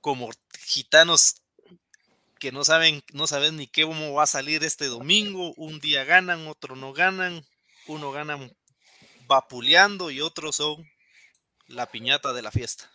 como gitanos que no saben, no saben ni qué cómo va a salir este domingo. Un día ganan, otro no ganan, uno gana vapuleando y otros son la piñata de la fiesta.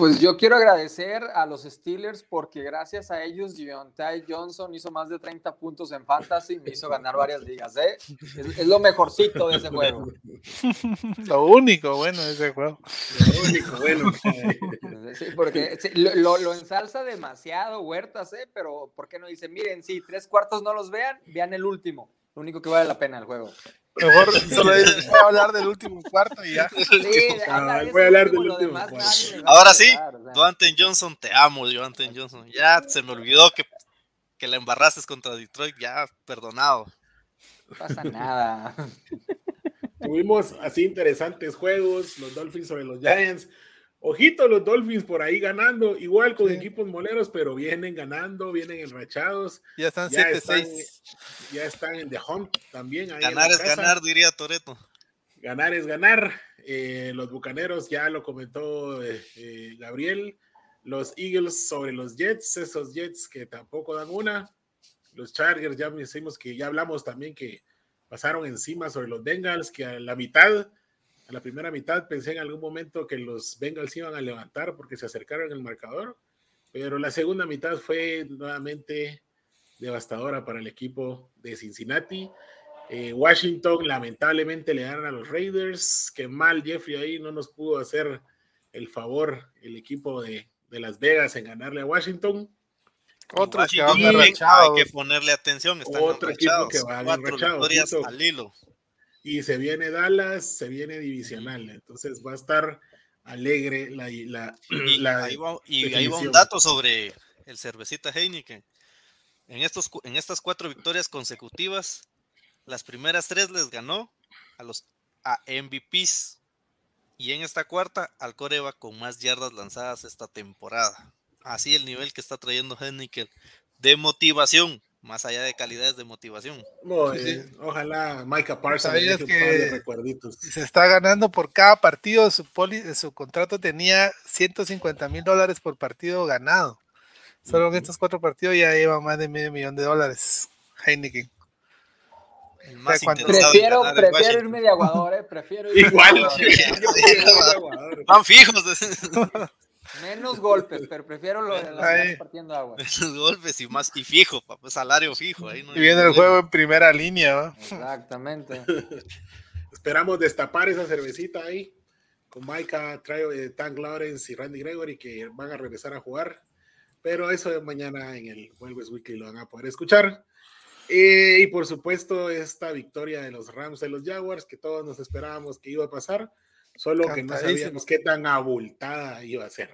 Pues yo quiero agradecer a los Steelers porque gracias a ellos Ty Johnson hizo más de 30 puntos en Fantasy y me hizo ganar varias ligas. ¿eh? Es, lo mejorcito de ese juego. <laughs> lo único bueno de ese juego. Lo único bueno. <laughs> Sí, porque lo, lo, ensalza demasiado Huertas, ¿eh? pero ¿por qué no dice, miren, si tres cuartos no los vean, vean el último. Lo único que vale la pena el juego. Mejor <laughs> solo voy a hablar del último cuarto y ya. <laughs> voy a hablar del último cuarto. Ahora sí, Duanten Johnson, te amo, Duanten Johnson. Ya se me olvidó que, que la embarraste contra Detroit, ya perdonado. No pasa nada. <laughs> Tuvimos así interesantes juegos, los Dolphins sobre los Giants. Ojito los Dolphins por ahí ganando, igual con equipos moleros, pero vienen ganando, vienen enrachados. Ya están 7-6. Ya, están en The Hunt también. ganar es ganar, diría Toreto. Ganar es ganar. Eh, los Bucaneros, ya lo comentó eh, eh, Gabriel. Los Eagles sobre los Jets, esos Jets que tampoco dan una. Los Chargers, ya decimos que ya hablamos también que pasaron encima sobre los Bengals, que a la mitad en la primera mitad pensé en algún momento que los Bengals iban a levantar porque se acercaron el marcador, pero la segunda mitad fue nuevamente devastadora para el equipo de Cincinnati. Eh, Washington lamentablemente le ganan a los Raiders, que mal Jeffrey ahí no nos pudo hacer el favor el equipo de, Las Vegas en ganarle a Washington. Otro que Hay que ponerle atención. Otro equipo que va a al hilo y se viene Dallas, se viene divisional, entonces va a estar alegre la... la, y, ahí, va, un dato sobre el cervecita Heineken. En, estos, en estas cuatro victorias consecutivas, las primeras tres les ganó a los a MVPs y en esta cuarta al Coreba con más yardas lanzadas esta temporada. Así el nivel que está trayendo Heineken de motivación más allá de calidades de motivación. Ojalá Micah Parsons que se está ganando por cada partido, su, su contrato tenía 150 mil dólares por partido ganado. Solo en estos cuatro partidos ya lleva más de medio millón de dólares Heineken. prefiero, prefiero irme de aguador, eh, prefiero irme <laughs> Igual, de aguador. <laughs> Van fijos. <laughs> Menos golpes, pero prefiero lo de las partiendo agua. Menos golpes y más y fijo, papá, salario fijo. Ahí y viene el juego en primera línea. Exactamente. <laughs> Esperamos destapar esa cervecita ahí con Maika, eh, Tank Lawrence y Randy Gregory que van a regresar a jugar. Pero eso de mañana en el Vuelves Weekly lo van a poder escuchar. Eh, y por supuesto, esta victoria de los Rams de los Jaguars que todos nos esperábamos que iba a pasar Solo que no sabíamos qué tan abultada iba a ser.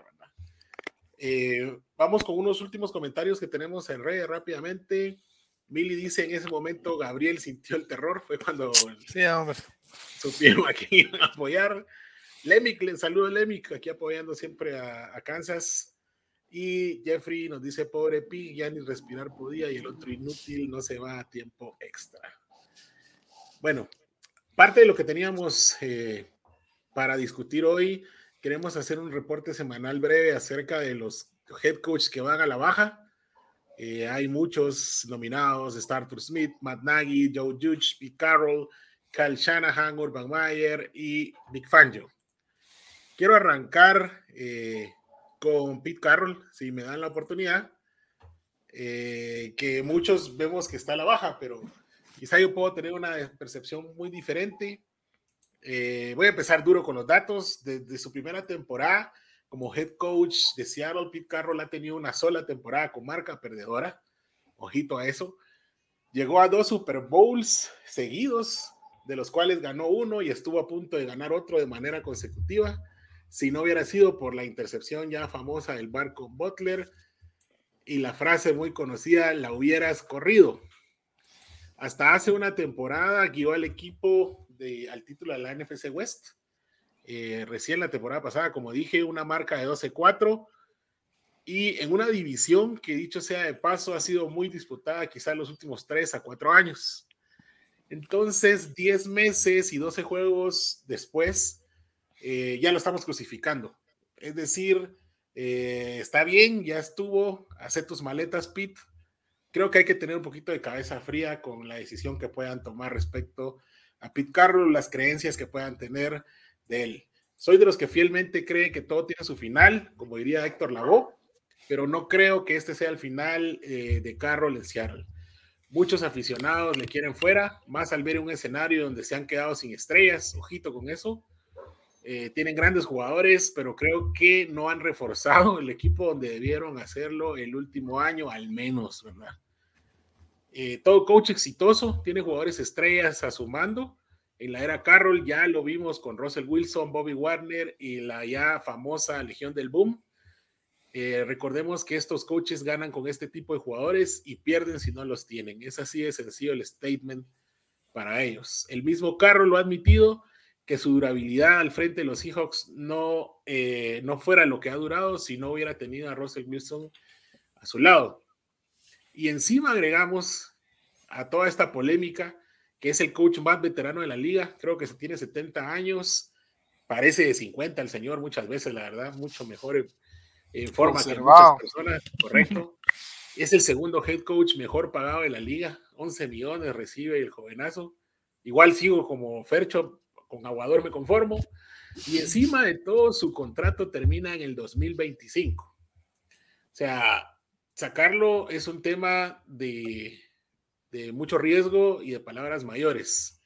Eh, vamos con unos últimos comentarios que tenemos en redes rápidamente. Milly dice en ese momento Gabriel sintió el terror, fue cuando sí, supieron a quién iban a apoyar. Lemic, le saludo Lemic, aquí apoyando siempre a, Kansas. Y Jeffrey nos dice, pobre Pi, ya ni respirar podía y el otro inútil no se va a tiempo extra. Bueno, parte de lo que teníamos eh, para discutir hoy. Queremos hacer un reporte semanal breve acerca de los head coaches que van a la baja. Eh, hay muchos nominados, Starter Smith, Matt Nagy, Joe Judge, Pete Carroll, Kyle Shanahan, Urban Meyer y Big Fangio. Quiero arrancar eh, con Pete Carroll, si me dan la oportunidad, eh, que muchos vemos que está a la baja, pero quizá yo puedo tener una percepción muy diferente. Eh, voy a empezar duro con los datos. Desde su primera temporada como head coach de Seattle, Pete Carroll ha tenido una sola temporada con marca perdedora. Ojito a eso. Llegó a dos Super Bowls seguidos, de los cuales ganó uno y estuvo a punto de ganar otro de manera consecutiva. Si no hubiera sido por la intercepción ya famosa del barco Butler y la frase muy conocida, la hubieras corrido. Hasta hace una temporada guió al equipo de, al título de la NFC West. Eh, recién la temporada pasada, como dije, una marca de 12-4 y en una división que dicho sea de paso ha sido muy disputada quizá los últimos 3 a 4 años. Entonces, 10 meses y 12 juegos después, eh, ya lo estamos crucificando. Es decir, eh, está bien, ya estuvo, hace tus maletas, Pete. Creo que hay que tener un poquito de cabeza fría con la decisión que puedan tomar respecto a Pete Carroll, las creencias que puedan tener de él. Soy de los que fielmente cree que todo tiene su final, como diría Héctor Lavoe, pero no creo que este sea el final eh, de Carroll en Seattle. Muchos aficionados le quieren fuera, más al ver un escenario donde se han quedado sin estrellas, ojito con eso. Eh, tienen grandes jugadores, pero creo que no han reforzado el equipo donde debieron hacerlo el último año, al menos, ¿verdad? Eh, todo coach exitoso tiene jugadores estrellas a su mando. En la era Carroll ya lo vimos con Russell Wilson, Bobby Warner y la ya famosa Legión del Boom. Eh, recordemos que estos coaches ganan con este tipo de jugadores y pierden si no los tienen. Es así de sencillo el statement para ellos. El mismo Carroll lo ha admitido que su durabilidad al frente de los Seahawks no, eh, no fuera lo que ha durado si no hubiera tenido a Russell Wilson a su lado. Y encima agregamos a toda esta polémica que es el coach más veterano de la liga, creo que se tiene 70 años, parece de 50 el señor muchas veces, la verdad, mucho mejor en forma que muchas personas, correcto. Es el segundo head coach mejor pagado de la liga, 11 millones recibe el jovenazo. Igual sigo como Fercho, con Aguador me conformo. Y encima de todo, su contrato termina en el 2025. O sea, sacarlo es un tema de, mucho riesgo y de palabras mayores.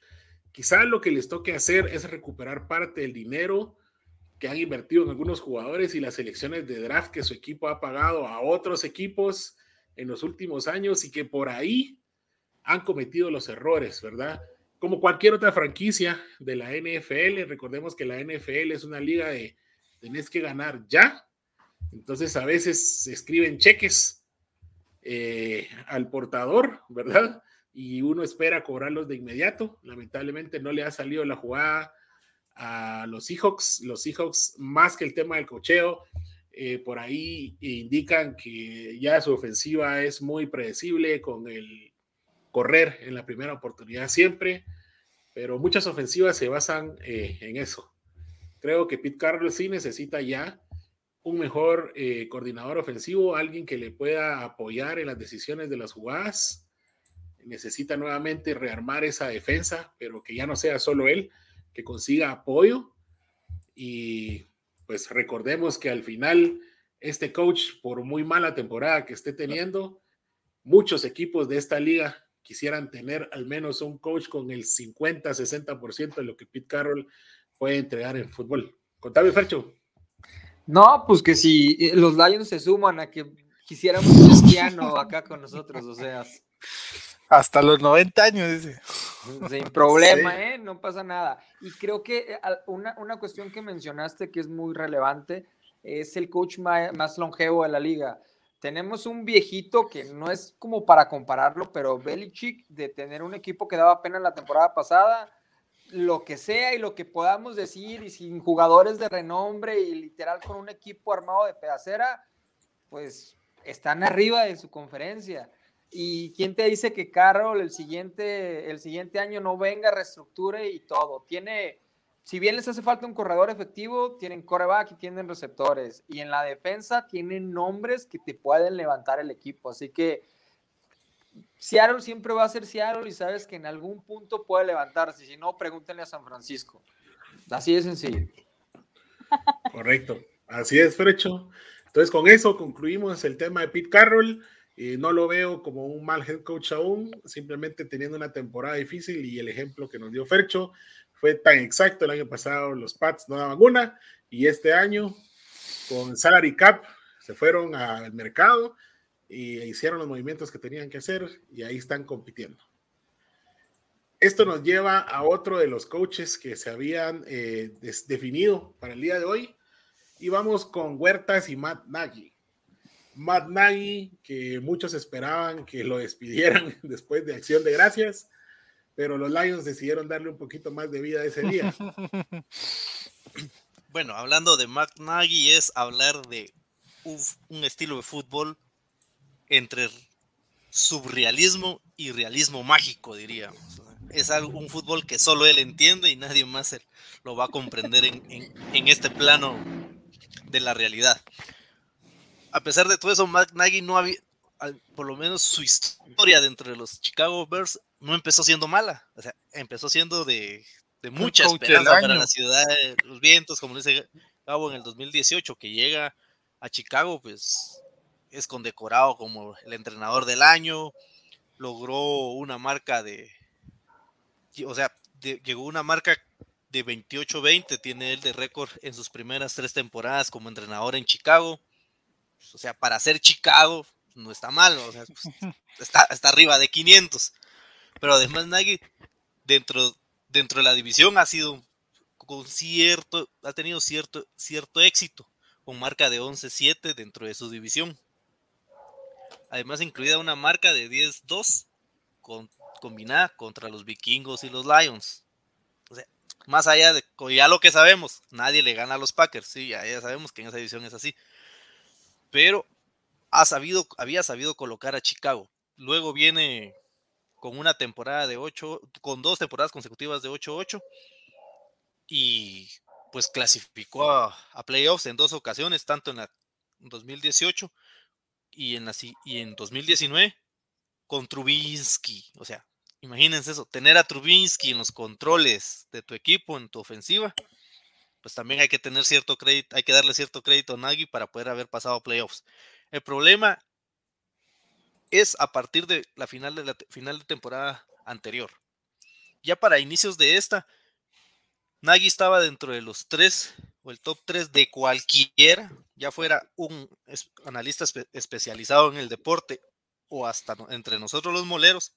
Quizá lo que les toque hacer es recuperar parte del dinero que han invertido en algunos jugadores y las selecciones de draft que su equipo ha pagado a otros equipos en los últimos años y que por ahí han cometido los errores, ¿verdad? Como cualquier otra franquicia de la NFL, recordemos que la NFL es una liga de tenés que ganar ya, entonces a veces se escriben cheques eh, al portador, ¿verdad? Y uno espera cobrarlos de inmediato. Lamentablemente no le ha salido la jugada a los Seahawks. Los Seahawks, más que el tema del cocheo, eh, por ahí indican que ya su ofensiva es muy predecible con el correr en la primera oportunidad siempre, pero muchas ofensivas se basan eh, en eso. Creo que Pete Carroll sí necesita ya un mejor eh, coordinador ofensivo, alguien que le pueda apoyar en las decisiones de las jugadas. Necesita nuevamente rearmar esa defensa, pero que ya no sea solo él, que consiga apoyo y pues recordemos que al final este coach, por muy mala temporada que esté teniendo, muchos equipos de esta liga quisieran tener al menos un coach con el 50-60% de lo que Pete Carroll puede entregar en fútbol. Contame, Fercho. No, pues que si eh, los Lions se suman a que quisiéramos un cristiano acá con nosotros, o sea. Hasta los 90 años, dice. Sin problema, ¿eh? No pasa nada. Y creo que eh, una, una, cuestión que mencionaste que es muy relevante es el coach más, longevo de la liga. Tenemos un viejito que no es como para compararlo, pero Belichick, de tener un equipo que daba pena la temporada pasada, lo que sea y lo que podamos decir, y sin jugadores de renombre y literal con un equipo armado de pedacera, pues están arriba de su conferencia. ¿Y quién te dice que Carroll el siguiente, el siguiente año no venga, reestructure y todo? Tiene, si bien les hace falta un corredor efectivo, tienen coreback y tienen receptores. Y en la defensa tienen nombres que te pueden levantar el equipo. Así que Seattle siempre va a ser Seattle y sabes que en algún punto puede levantarse. Si no, pregúntenle a San Francisco. Así de sencillo. Correcto. Así es, Frecho. Entonces, con eso concluimos el tema de Pete Carroll no lo veo como un mal head coach aún, simplemente teniendo una temporada difícil y el ejemplo que nos dio Fercho fue tan exacto. El año pasado los Pats no daban una y este año con salary cap se fueron al mercado y hicieron los movimientos que tenían que hacer y ahí están compitiendo. Esto nos lleva a otro de los coaches que se habían eh, definido para el día de hoy y vamos con Huertas y Matt Nagy. Matt Nagy, que muchos esperaban que lo despidieran <laughs> después de Acción de Gracias, pero los Lions decidieron darle un poquito más de vida ese día. <laughs> Bueno, hablando de Mac Nagy es hablar de un estilo de fútbol entre surrealismo y realismo mágico, diríamos. Es algo, un fútbol que solo él entiende y nadie más lo va a comprender en, en, este plano de la realidad. A pesar de todo eso, Mac Nagy no había, por lo menos su historia dentro de los Chicago Bears no empezó siendo mala. O sea, empezó siendo de, de mucha esperanza para la ciudad, los vientos, como dice Gabo en el 2018, que llega a Chicago, pues es condecorado como el entrenador del año, logró una marca de, o sea, llegó una marca de 28-20, tiene él de récord en sus primeras tres temporadas como entrenador en Chicago. O sea, para ser Chicago no está mal, o sea, pues, <laughs> está, está, arriba de 500. Pero además Nagy, dentro, dentro de la división ha sido con cierto, ha tenido cierto, cierto éxito, con marca de 11-7 dentro de su división además incluida una marca de 10-2 combinada contra los vikingos y los Lions. O sea, más allá de ya lo que sabemos, nadie le gana a los Packers, sí, ya, sabemos que en esa división es así. Pero ha sabido, había sabido colocar a Chicago. Luego viene con una temporada de 8, con dos temporadas consecutivas de 8-8 y pues clasificó a, a, playoffs en dos ocasiones, tanto en la 2018 y en, y en 2019 con Trubinsky. O sea, imagínense eso, tener a Trubinsky en los controles de tu equipo, en tu ofensiva, pues también hay que tener cierto crédito, hay que darle cierto crédito a Nagy para poder haber pasado playoffs. El problema es a partir de la final de la final de temporada anterior. Ya para inicios de esta, Nagy estaba dentro de los tres o el top 3 de cualquiera, ya fuera un analista especializado en el deporte o hasta entre nosotros los moleros,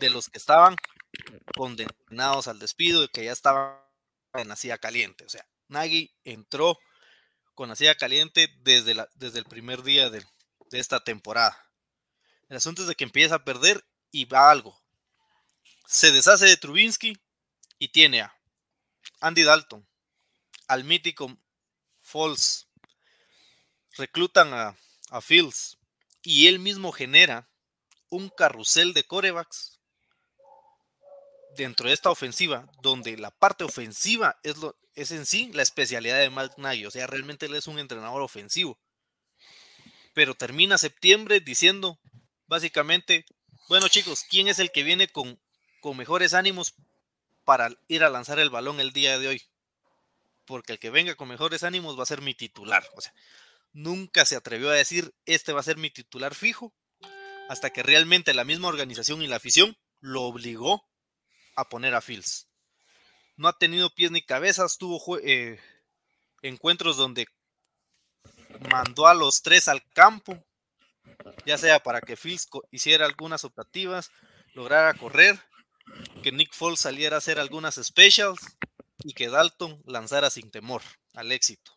de los que estaban condenados al despido que ya estaban en la caliente. O sea, Nagy entró con la silla caliente desde, desde el primer día de, de esta temporada. El asunto es de que empieza a perder y va algo. Se deshace de Trubinsky y tiene a Andy Dalton, al mítico Falls, reclutan a, Fields y él mismo genera un carrusel de corebacks dentro de esta ofensiva, donde la parte ofensiva es, lo, es en sí la especialidad de Mike Nagy, o sea, realmente él es un entrenador ofensivo. Pero termina septiembre diciendo, básicamente, bueno chicos, ¿quién es el que viene con, con mejores ánimos para ir a lanzar el balón el día de hoy? Porque el que venga con mejores ánimos va a ser mi titular. O sea, nunca se atrevió a decir, este va a ser mi titular fijo, hasta que realmente la misma organización y la afición lo obligó a poner a Fields. No ha tenido pies ni cabezas, tuvo eh, encuentros donde mandó a los tres al campo, ya sea para que Fields hiciera algunas optativas, lograra correr, que Nick Foles saliera a hacer algunas specials, y que Dalton lanzara sin temor al éxito.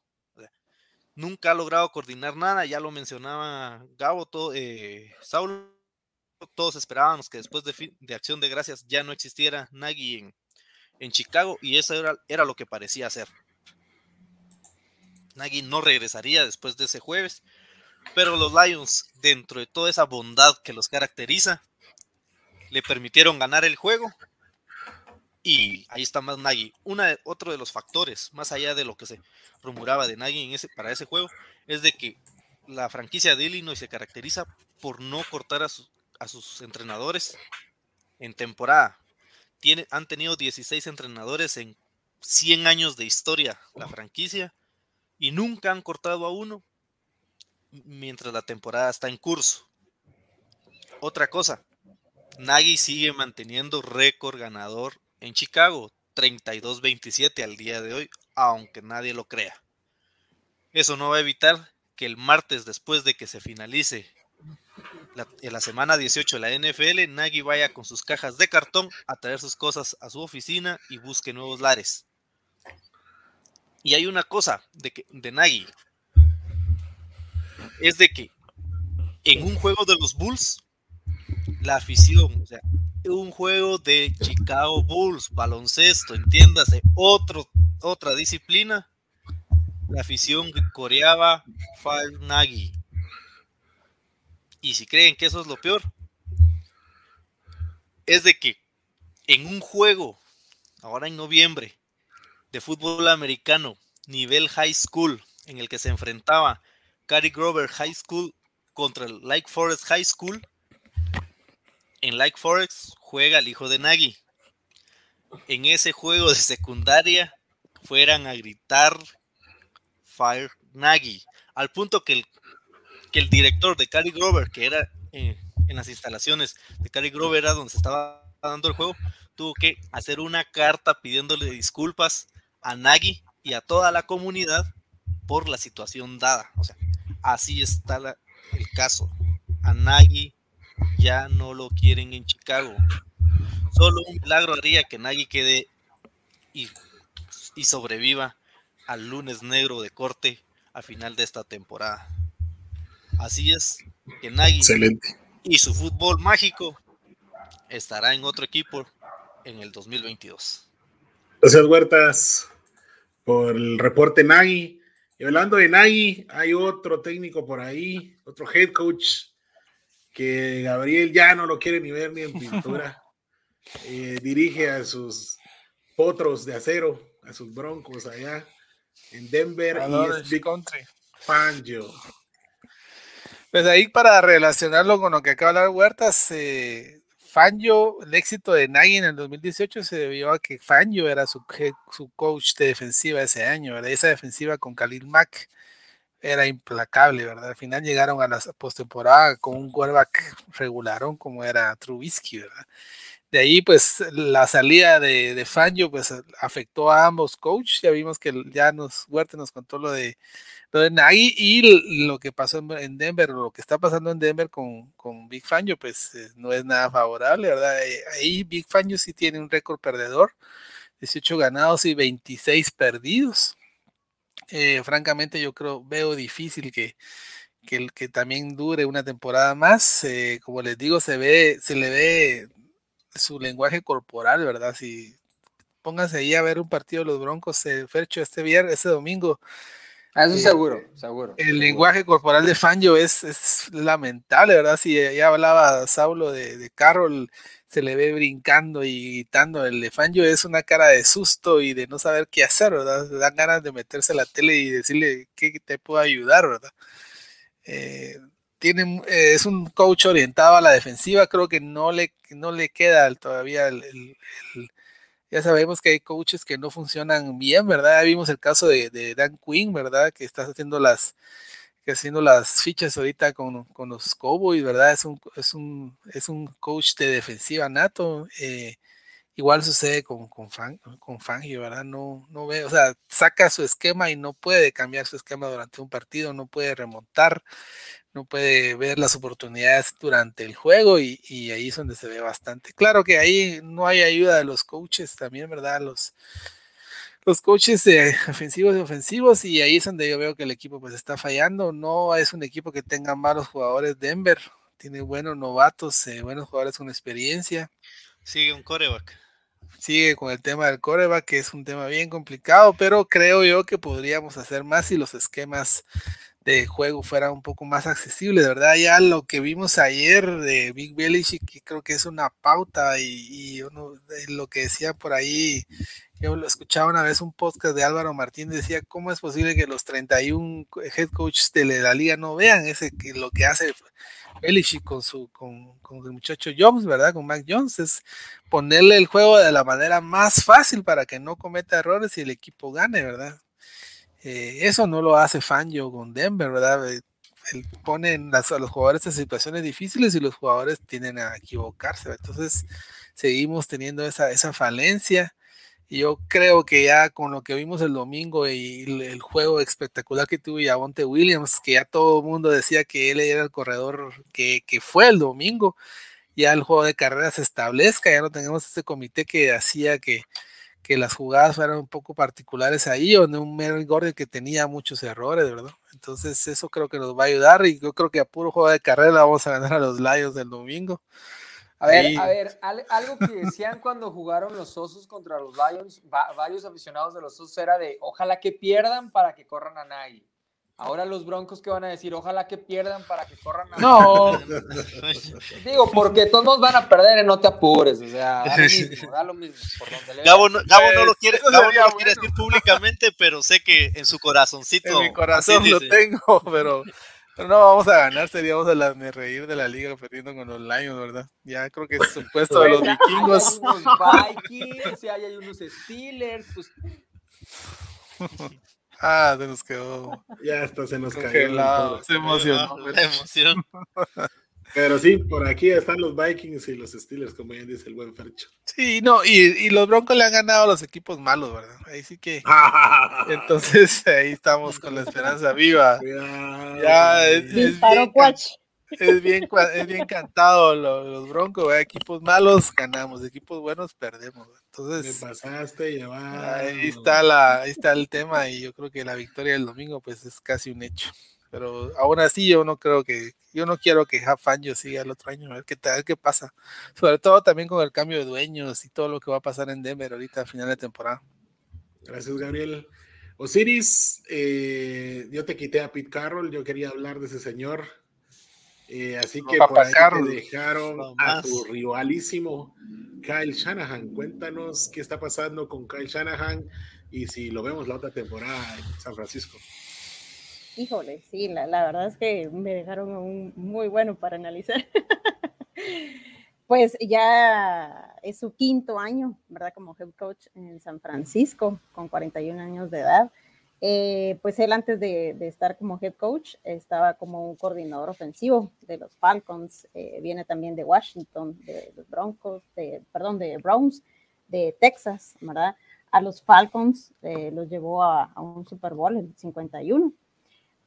nunca ha logrado coordinar nada, ya lo mencionaba Gabo, todo, eh, Saulo, todos esperábamos que después de, Acción de Gracias ya no existiera Nagy en, Chicago y eso era, era lo que parecía ser. Nagy no regresaría después de ese jueves, pero los Lions, dentro de toda esa bondad que los caracteriza, le permitieron ganar el juego y ahí está más Nagy. Una, otro de los factores, más allá de lo que se rumoraba de Nagy en ese, para ese juego, es de que la franquicia de Illinois se caracteriza por no cortar a, sus entrenadores en temporada. Han tenido 16 entrenadores en 100 años de historia la franquicia y nunca han cortado a uno mientras la temporada está en curso. Otra cosa, Nagy sigue manteniendo récord ganador en Chicago, 32-27 al día de hoy, aunque nadie lo crea. Eso no va a evitar que el martes después de que se finalice la, la semana 18 de la NFL, Nagy vaya con sus cajas de cartón a traer sus cosas a su oficina y busque nuevos lares. Y hay una cosa de, que, de Nagy, es de que en un juego de los Bulls, la afición, o sea, un juego de Chicago Bulls, baloncesto, entiéndase, otro, otra disciplina. La afición coreaba Five Nagi. Y si creen que eso es lo peor, es de que en un juego, ahora en noviembre, de fútbol americano, nivel high school, en el que se enfrentaba Cary Grover High School contra el Lake Forest High School, en Lake Forest juega el hijo de Nagy. En ese juego de secundaria fueran a gritar Fire Nagy, al punto que el, que el director de Cary Grover, que era en las instalaciones de Cary Grover, era donde se estaba dando el juego, tuvo que hacer una carta pidiéndole disculpas a Nagy y a toda la comunidad por la situación dada. O sea, así está el caso. A Nagy ya no lo quieren en Chicago. Solo un milagro haría que Nagy quede y, sobreviva al lunes negro de corte al final de esta temporada. Así es que Nagy y su fútbol mágico estará en otro equipo en el 2022. Gracias, Huertas, por el reporte Nagy. Y hablando de Nagy, hay otro técnico por ahí, otro head coach que Gabriel ya no lo quiere ni ver ni en pintura. <laughs> Eh, dirige a sus potros de acero, a sus broncos allá en Denver y es Big Country. Fangio. Pues ahí para relacionarlo con lo que acaba de hablar Huertas, eh, Fangio, el éxito de Nagy en el 2018 se debió a que Fangio era su, su coach de defensiva ese año, esa defensiva con Khalil Mack era implacable, ¿verdad? Al final llegaron a la postemporada con un quarterback regularón como era Trubisky, ¿verdad? De ahí, pues, la salida de, de Fangio, pues, afectó a ambos coaches. Ya vimos que ya nos, Huerta nos contó lo de, lo de Nagy y lo que pasó en Denver, lo que está pasando en Denver con, con Big Fangio, pues, eh, no es nada favorable, ¿verdad? Eh, ahí Big Fangio sí tiene un récord perdedor, 18 ganados y 26 perdidos. Eh, francamente, yo creo, veo difícil que, que, que también dure una temporada más. Eh, como les digo, se ve, se le ve su lenguaje corporal, ¿verdad? Si pónganse ahí a ver un partido de los Broncos, eh, Fercho, este viernes, este domingo. Ah, eso seguro, seguro. El lenguaje corporal de Fangio es, es lamentable, ¿verdad? Si ya hablaba Saulo de, de Carroll, se le ve brincando y gritando. El de Fangio es una cara de susto y de no saber qué hacer, ¿verdad? Le dan ganas de meterse a la tele y decirle que te puedo ayudar, ¿verdad? Eh, tiene, eh, es un coach orientado a la defensiva, creo que no le, no le queda todavía el, ya sabemos que hay coaches que no funcionan bien, ¿verdad? Vimos el caso de, de Dan Quinn, ¿verdad? Que está haciendo las, que haciendo las fichas ahorita con, con, los Cowboys, ¿verdad? Es un, es un, es un coach de defensiva nato. Eh, igual sucede con, con, con Fangio, ¿verdad? No, no ve, o sea, saca su esquema y no puede cambiar su esquema durante un partido, no puede remontar, no puede ver las oportunidades durante el juego y ahí es donde se ve bastante. Claro que ahí no hay ayuda de los coaches también, ¿verdad? Los, los coaches de ofensivos y ofensivos y ahí es donde yo veo que el equipo pues está fallando. No es un equipo que tenga malos jugadores Denver, tiene buenos novatos, eh, buenos jugadores con experiencia. Sigue un coreback. Sigue con el tema del coreback, que es un tema bien complicado, pero creo yo que podríamos hacer más si los esquemas de juego fueran un poco más accesibles, de verdad. Ya lo que vimos ayer de Big Belichick, creo que es una pauta y, y uno, lo que decía por ahí yo lo escuchaba una vez un podcast de Álvaro Martín, decía, ¿cómo es posible que los 31 head coaches de la liga no vean ese lo que hace Belichick con su con, con, el muchacho Jones, ¿verdad? Con Mac Jones, es ponerle el juego de la manera más fácil para que no cometa errores y el equipo gane, ¿verdad? Eh, eso no lo hace Fangio con Denver, ¿verdad? Eh, él pone a los jugadores en situaciones difíciles y los jugadores tienden a equivocarse. Entonces, seguimos teniendo esa, esa falencia yo creo que ya con lo que vimos el domingo y el, juego espectacular que tuvo Yavonte Williams, que ya todo el mundo decía que él era el corredor que, fue el domingo, ya el juego de carrera se establezca, ya no tenemos ese comité que hacía que, que las jugadas fueran un poco particulares ahí, o no un Mary Gordon que tenía muchos errores, ¿verdad? Entonces eso creo que nos va a ayudar y yo creo que a puro juego de carrera vamos a ganar a los Lions del domingo. A ver, a ver, algo que decían cuando jugaron los Osos contra los Lions, varios aficionados de los Osos era de ojalá que pierdan para que corran a nadie. Ahora los Broncos que van a decir, ojalá que pierdan para que corran a No. <laughs> Digo, porque todos van a perder y no te apures, o sea, da lo mismo, da lo mismo. Gabo, no, lo quiere, decir públicamente, pero sé que en su corazoncito. En mi corazón lo tengo, <laughs> pero, pero, no vamos a ganar, seríamos a la de reír de la liga perdiendo con los Lions, ¿verdad? Ya creo que es <laughs> supuesto de los vikingos. Hay unos Vikings, hay unos Steelers, pues <laughs> Ah, se nos quedó. Ya hasta se nos cayó. Se emocionó. emoción. Pero sí, por aquí están los Vikings y los Steelers, como bien dice el buen Fercho. Sí, no, y, y los Broncos le han ganado a los equipos malos, ¿verdad? Ahí sí que. <laughs> Entonces ahí estamos con la esperanza viva. Ya, es, es es bien, es bien cantado los, Broncos, equipos malos ganamos, equipos buenos perdemos. Entonces, me pasaste, ahí está la, ahí está el tema y yo creo que la victoria del domingo pues es casi un hecho. Pero aún así yo no creo que, yo no quiero que yo siga el otro año, a ver qué, a ver qué pasa. Sobre todo también con el cambio de dueños y todo lo que va a pasar en Denver ahorita a final de temporada. Gracias, Gabriel. Osiris, eh, yo te quité a Pete Carroll, yo quería hablar de ese señor eh, así que por ahí te dejaron a tu rivalísimo Kyle Shanahan. Cuéntanos qué está pasando con Kyle Shanahan y si lo vemos la otra temporada en San Francisco. Híjole, sí, la, verdad es que me dejaron un muy bueno para analizar. <laughs> pues ya es su quinto año, ¿verdad? Como head coach en San Francisco, con 41 años de edad. Eh, pues él antes de, estar como head coach estaba como un coordinador ofensivo de los Falcons, eh, viene también de Washington, de los Broncos, de, perdón, de Browns, de Texas, ¿verdad? A los Falcons eh, los llevó a, un Super Bowl en 51.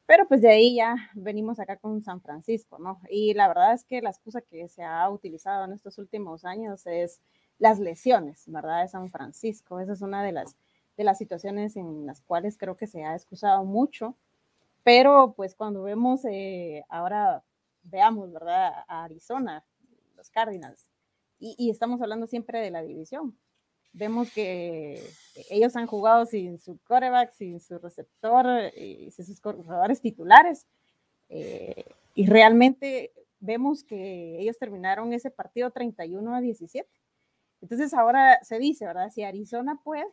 Pero pues de ahí ya venimos acá con San Francisco, ¿no? Y la verdad es que la excusa que se ha utilizado en estos últimos años es las lesiones, ¿verdad? De San Francisco. Esa es una de las de las situaciones en las cuales creo que se ha excusado mucho, pero pues cuando vemos, eh, ahora veamos, ¿verdad? A Arizona, los Cardinals, y, estamos hablando siempre de la división. Vemos que ellos han jugado sin su quarterback, sin su receptor, y sin sus corredores titulares, eh, y realmente vemos que ellos terminaron ese partido 31 a 17. Entonces ahora se dice, ¿verdad? Si Arizona puede,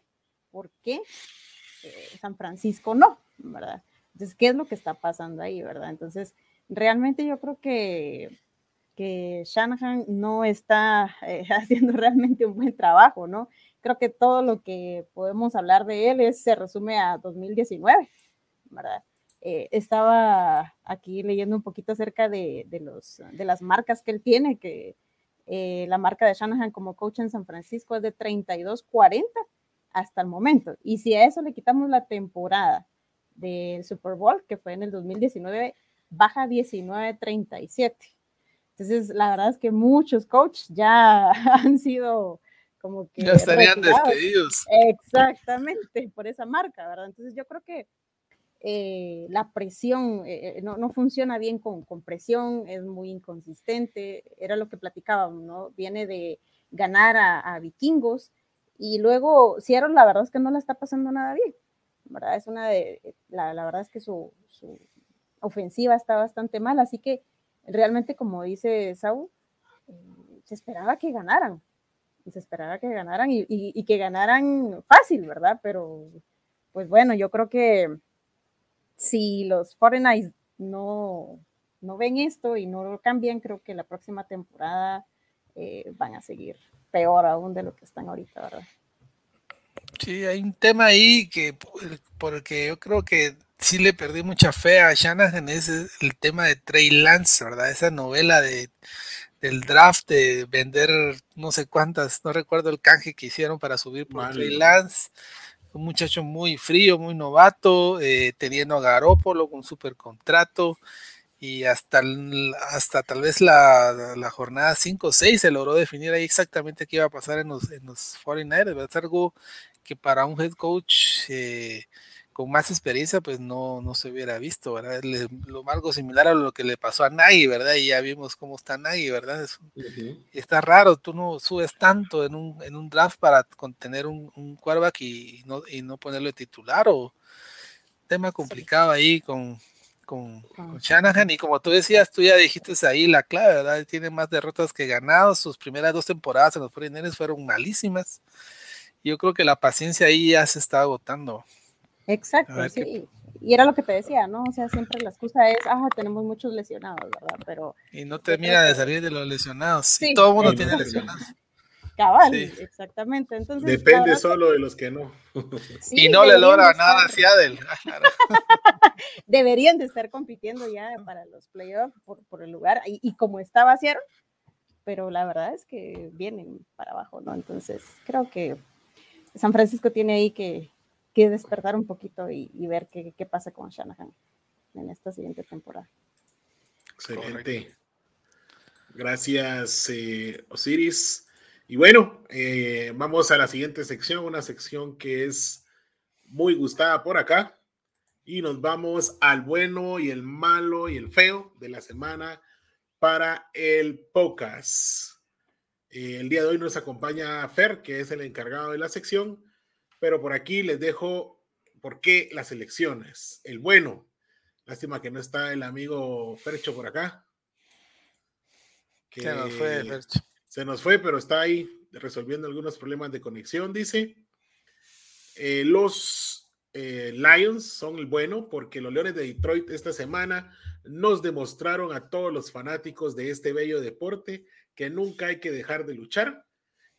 ¿por qué eh, San Francisco no? ¿Verdad? Entonces, ¿qué es lo que está pasando ahí, verdad? Entonces, realmente yo creo que, que Shanahan no está eh, <laughs> haciendo realmente un buen trabajo, ¿no? Creo que todo lo que podemos hablar de él es, se resume a 2019, ¿verdad? Eh, estaba aquí leyendo un poquito acerca de, de, los, de las marcas que él tiene, que la marca de Shanahan como coach en San Francisco es de 32-40 hasta el momento. Y si a eso le quitamos la temporada del Super Bowl, que fue en el 2019, baja 19-37. Entonces, la verdad es que muchos coaches ya <laughs> han sido como que... Ya estarían despedidos. Exactamente, por esa marca, ¿verdad? Entonces, yo creo que eh, la presión eh, eh, no, no, funciona bien con, con, presión, es muy inconsistente, era lo que platicábamos, ¿no? Viene de ganar a, a vikingos, y luego, Seattle, la verdad es que no la está pasando nada bien. ¿verdad? Es una de, la, la verdad es que su, su, ofensiva está bastante mal, así que realmente, como dice Saúl, eh, se esperaba que ganaran. Y se esperaba que ganaran y, que ganaran fácil, ¿verdad? Pero, pues bueno, yo creo que si los Foreigners no, no ven esto y no lo cambian, creo que la próxima temporada eh, van a seguir peor aún de lo que están ahorita, ¿verdad? Sí, hay un tema ahí que, porque yo creo que sí le perdí mucha fe a Shanahan, es el tema de Trey Lance, ¿verdad? Esa novela de, del draft de vender no sé cuántas, no recuerdo el canje que hicieron para subir por Trey Lance. Un muchacho muy frío, muy novato, eh, teniendo a Garópolo con super contrato y hasta, hasta tal vez la, la jornada 5 o 6 se logró definir ahí exactamente qué iba a pasar en los, en los 49ers. Es algo que para un head coach eh, con más experiencia, pues no, no se hubiera visto, ¿verdad? lo algo similar a lo que le pasó a Nagy, ¿verdad? Y ya vimos cómo está Nagy, ¿verdad? y está raro, tú no subes tanto en un, en un draft para contener un, un quarterback y, no, y no ponerlo titular o tema complicado ahí con, con, Shanahan y como tú decías, tú ya dijiste ahí la clave, ¿verdad? Tiene más derrotas que ganados, sus primeras dos temporadas en los 49 fueron malísimas. Yo creo que la paciencia ahí ya se está agotando. Exacto, sí. Y era lo que te decía, ¿no? O sea, siempre la excusa es, ah, tenemos muchos lesionados, ¿verdad? Pero... Y no termina de salir de los lesionados. Sí, todo el mundo tiene lesionados. Cabal, exactamente. Entonces, Depende solo de los que no. <laughs> y no le logra nada a Seattle. <laughs> deberían de estar compitiendo ya para los playoffs por, por el lugar. Y, y como estaba, hicieron. Pero la verdad es que vienen para abajo, ¿no? Entonces, creo que San Francisco tiene ahí que, que despertar un poquito y, ver qué, qué, pasa con Shanahan en esta siguiente temporada. Excelente. Gracias, eh, Osiris. Y bueno, eh, vamos a la siguiente sección, una sección que es muy gustada por acá. Y nos vamos al bueno y el malo y el feo de la semana para el podcast. Eh, el día de hoy nos acompaña Fer, que es el encargado de la sección pero por aquí les dejo por qué las elecciones. El bueno, lástima que no está el amigo Fercho por acá. se nos fue, Fercho. Se nos fue, pero está ahí resolviendo algunos problemas de conexión, dice. Eh, los eh, Lions son el bueno porque los Leones de Detroit esta semana nos demostraron a todos los fanáticos de este bello deporte que nunca hay que dejar de luchar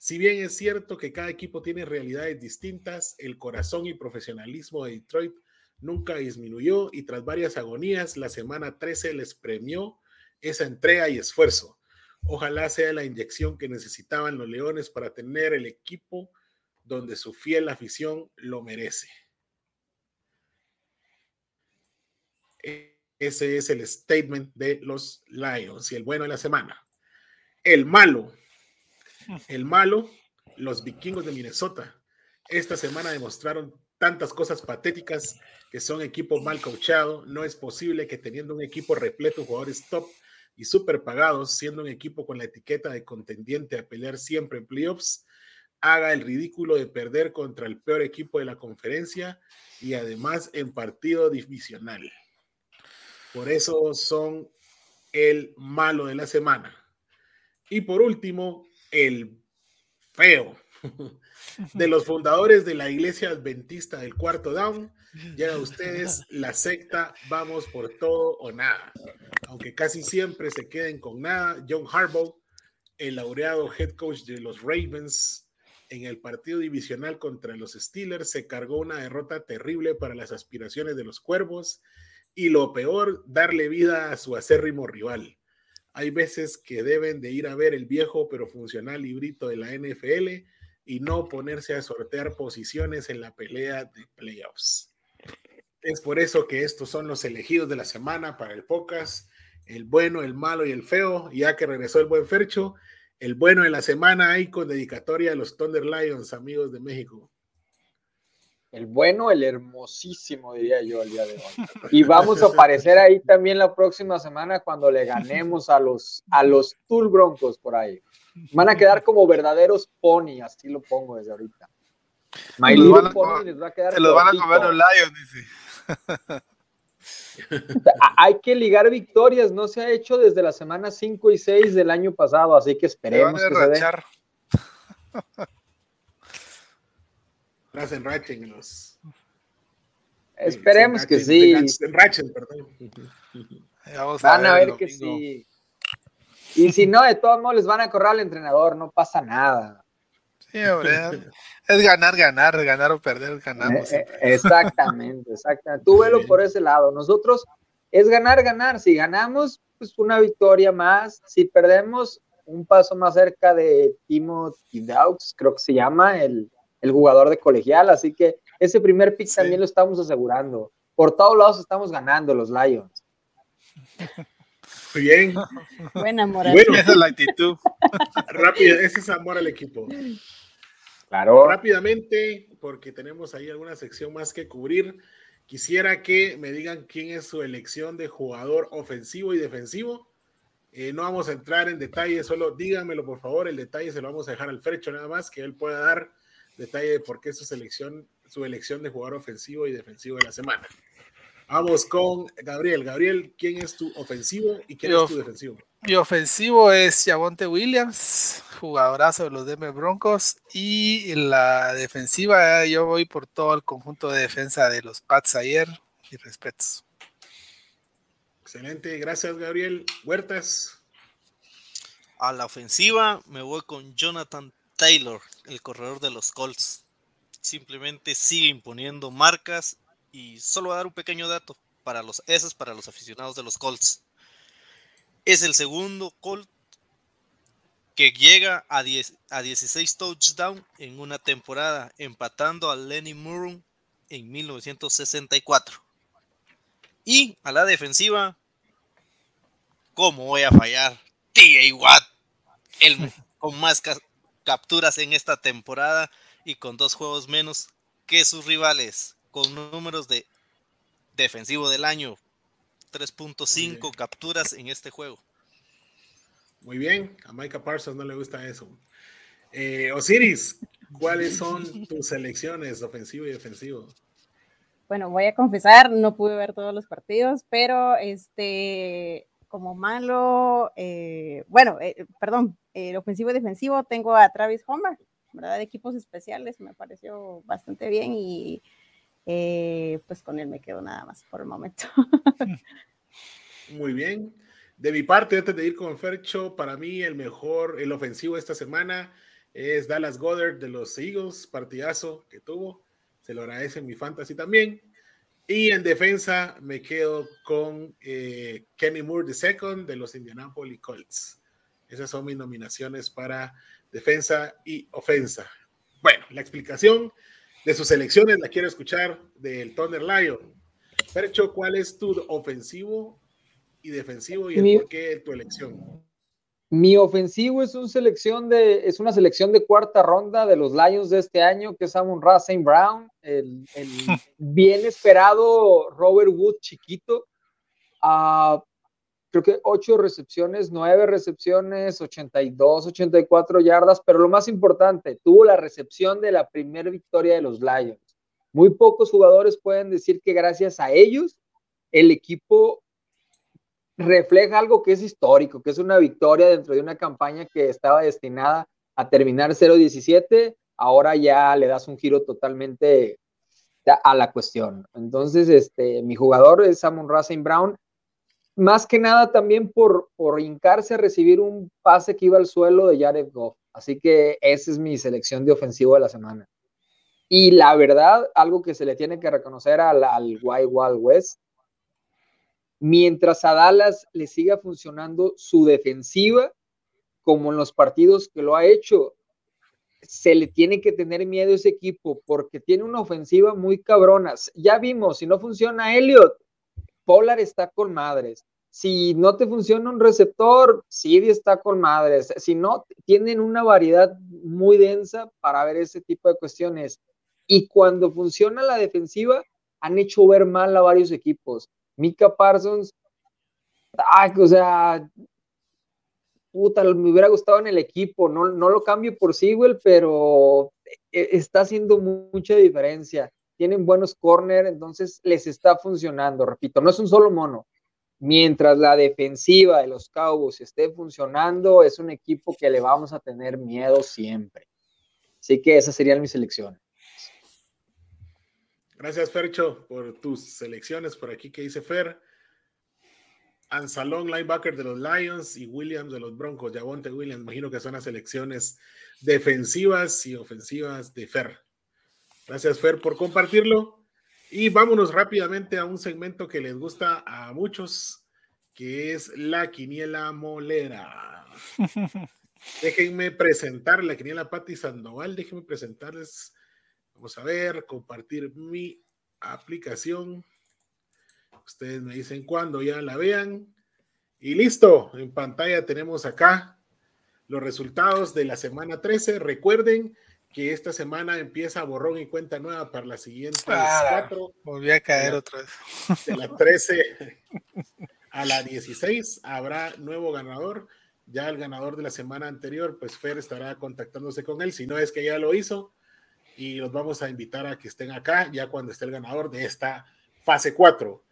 si bien es cierto que cada equipo tiene realidades distintas, el corazón y profesionalismo de Detroit nunca disminuyó y tras varias agonías, la semana 13 les premió esa entrega y esfuerzo. Ojalá sea la inyección que necesitaban los Leones para tener el equipo donde su fiel afición lo merece. Ese es el statement de los Lions y el bueno de la semana. El malo, el malo, los vikingos de Minnesota. Esta semana demostraron tantas cosas patéticas que son equipo mal coachado. No es posible que teniendo un equipo repleto de jugadores top y super pagados, siendo un equipo con la etiqueta de contendiente a pelear siempre en playoffs, haga el ridículo de perder contra el peor equipo de la conferencia y además en partido divisional. Por eso son el malo de la semana. Y por último, el feo de los fundadores de la iglesia adventista del cuarto down. Llega a ustedes <laughs> la secta Vamos por todo o nada. Aunque casi siempre se queden con nada, John Harbaugh, el laureado head coach de los Ravens, en el partido divisional contra los Steelers se cargó una derrota terrible para las aspiraciones de los Cuervos y lo peor, darle vida a su acérrimo rival. Hay veces que deben de ir a ver el viejo pero funcional librito de la NFL y no ponerse a sortear posiciones en la pelea de playoffs. Es por eso que estos son los elegidos de la semana para el podcast, el bueno, el malo y el feo, ya que regresó el buen Fercho, el bueno de la semana ahí con dedicatoria a los Thunder Lions, amigos de México el bueno, el hermosísimo, diría yo al día de hoy. Y vamos a aparecer ahí también la próxima semana cuando le ganemos a los, a los Tool Broncos por ahí. Van a quedar como verdaderos pony, así lo pongo desde ahorita. My Little Pony les va a quedar. Se los van a comer los Lions, dice. Hay que ligar victorias, no se ha hecho desde la semana 5 y 6 del año pasado, así que esperemos que se dé. En Ratchet los. Esperemos que sí. van a, ver que sí. Y si no, de todos modos les van a correr al entrenador, no pasa nada. Sí, hombre. es ganar, ganar, ganar o perder, ganamos. Eh, eh, exactamente, exactamente. Tú velo por ese lado. Nosotros es ganar, ganar. Si ganamos, pues una victoria más. Si perdemos, un paso más cerca de Timothy Daux, creo que se llama, el, el jugador de colegial, así que ese primer pick también lo estamos asegurando. Por todos lados estamos ganando los Lions. Muy bien. <laughs> Buena moral. Bueno, esa es la actitud. <laughs> Rápido, ese es amor al equipo. Claro. Rápidamente, porque tenemos ahí alguna sección más que cubrir. Quisiera que me digan quién es su elección de jugador ofensivo y defensivo. Eh, no vamos a entrar en detalle, solo díganmelo por favor. El detalle se lo vamos a dejar al Frecho nada más, que él pueda dar detalle de por qué su selección, su elección de jugador ofensivo y defensivo de la semana. Vamos con Gabriel. Gabriel, ¿quién es tu ofensivo y quién es tu defensivo? Mi ofensivo es Javonte Williams, jugadorazo de los Denver Broncos. Y la defensiva, yo voy por todo el conjunto de defensa de los Pats ayer. Y respetos. Excelente, gracias Gabriel. Huertas. A la ofensiva me voy con Jonathan Taylor, el corredor de los Colts. Simplemente sigue imponiendo marcas y solo voy a dar un pequeño dato para los ese es para los aficionados de los Colts. Es el segundo Colt que llega a, 10, a 16 touchdowns en una temporada, empatando a Lenny Moore en 1964. Y a la defensiva, ¿cómo voy a fallar? T.A. Watt, el <laughs> con más capturas en esta temporada y con dos juegos menos que sus rivales, con números de defensivo del año, 3.5 capturas en este juego. Muy bien, a Micah Parsons no le gusta eso. Eh, Osiris, ¿cuáles son <laughs> tus selecciones ofensivo y defensivo? Bueno, voy a confesar, no pude ver todos los partidos, pero este, como malo, eh, bueno, eh, perdón, el ofensivo y defensivo tengo a Travis Homer, ¿verdad? De equipos especiales, me pareció bastante bien y pues con él me quedo nada más por el momento. <laughs> Muy bien. De mi parte, antes de ir con Fercho, para mí el mejor, el ofensivo esta semana es Dallas Goddard de los Eagles, partidazo que tuvo. Se lo agradece en mi fantasy también. Y en defensa me quedo con eh, Kenny Moore II de los Indianapolis Colts. Esas son mis nominaciones para defensa y ofensa. Bueno, la explicación de sus elecciones la quiero escuchar del Thunder Lion. Fercho, ¿cuál es tu ofensivo y defensivo y el por qué tu elección? Mi ofensivo es, un selección de, es una selección de cuarta ronda de los Lions de este año, que es Amon Rasen Brown, el, <laughs> bien esperado Robert Wood chiquito. Uh, creo que ocho recepciones, nueve recepciones, 82, 84 yardas, pero lo más importante, tuvo la recepción de la primera victoria de los Lions. Muy pocos jugadores pueden decir que gracias a ellos el equipo refleja algo que es histórico, que es una victoria dentro de una campaña que estaba destinada a terminar 0-17, ahora ya le das un giro totalmente a la cuestión. Entonces, este, mi jugador es Samon Racing Brown, más que nada también por, por hincarse a recibir un pase que iba al suelo de Jared Goff. Así que esa es mi selección de ofensivo de la semana. Y la verdad, algo que se le tiene que reconocer al, al Wild Wild West mientras a Dallas le siga funcionando su defensiva, como en los partidos que lo ha hecho, se le tiene que tener miedo a ese equipo porque tiene una ofensiva muy cabrona. Ya vimos, si no funciona Elliot, Polar está con madres. Si no te funciona un receptor, Sidi está con madres. Si no, tienen una variedad muy densa para ver ese tipo de cuestiones. Y cuando funciona la defensiva, han hecho ver mal a varios equipos. Mika Parsons, o sea, puta, me hubiera gustado en el equipo, no, no lo cambio por Sewell, pero e, está haciendo mucha diferencia. Tienen buenos corners, entonces les está funcionando, repito, no es un solo mono. Mientras la defensiva de los Cowboys esté funcionando, es un equipo que le vamos a tener miedo siempre. Así que esas serían mis selecciones. Gracias, Fercho, por tus selecciones por aquí que dice Fer. Ansalón, linebacker de los Lions y Williams de los Broncos. Yavonte Williams, imagino que son las selecciones defensivas y ofensivas de Fer. Gracias, Fer, por compartirlo. Y vámonos rápidamente a un segmento que les gusta a muchos, que es la quiniela molera. <laughs> Déjenme presentar la quiniela Pati Sandoval. Déjenme presentarles Vamos a ver, compartir mi aplicación. Ustedes me dicen cuando ya la vean. Y listo, en pantalla tenemos acá los resultados de la semana 13. Recuerden que esta semana empieza borrón y cuenta nueva para las siguientes cuatro. Volví a caer otra vez. De la 13 a la 16 habrá nuevo ganador. Ya el ganador de la semana anterior, pues Fer estará contactándose con él, si no es que ya lo hizo, y los vamos a invitar a que estén acá ya cuando esté el ganador de esta fase 4.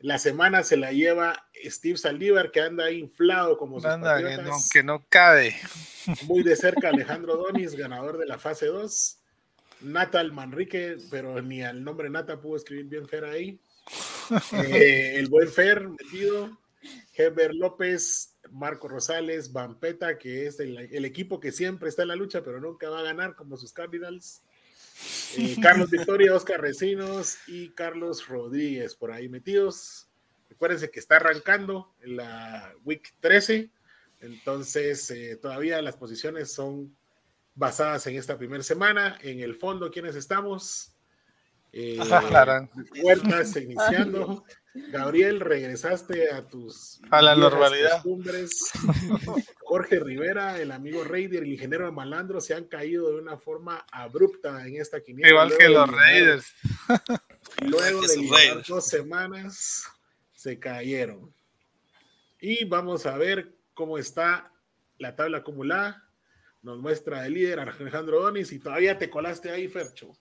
La semana se la lleva Steve Saldívar, que anda inflado como sus anda, que no, que no cabe. Muy de cerca Alejandro Donis, ganador de la fase 2. Natal Manrique, pero ni al nombre Nata pudo escribir bien Fer ahí. Eh, el buen Fer metido. Heber López, Marco Rosales, Vampeta, que es el, el, equipo que siempre está en la lucha, pero nunca va a ganar como sus Cardinals. Eh, Carlos Victoria, Oscar Recinos y Carlos Rodríguez por ahí metidos. Recuérdense que está arrancando en la Week 13, entonces eh, todavía las posiciones son basadas en esta primera semana. En el fondo, ¿quiénes estamos? Eh, Huertas iniciando. <laughs> Gabriel, regresaste a tus a la normalidad. <laughs> Jorge Rivera, el amigo Raider, el ingeniero Malandro se han caído de una forma abrupta en esta quiniela. Igual que los Raiders. <laughs> Luego de dos semanas, se cayeron. Y vamos a ver cómo está la tabla acumulada. Nos muestra el líder Alejandro Donis y todavía te colaste ahí, Fercho.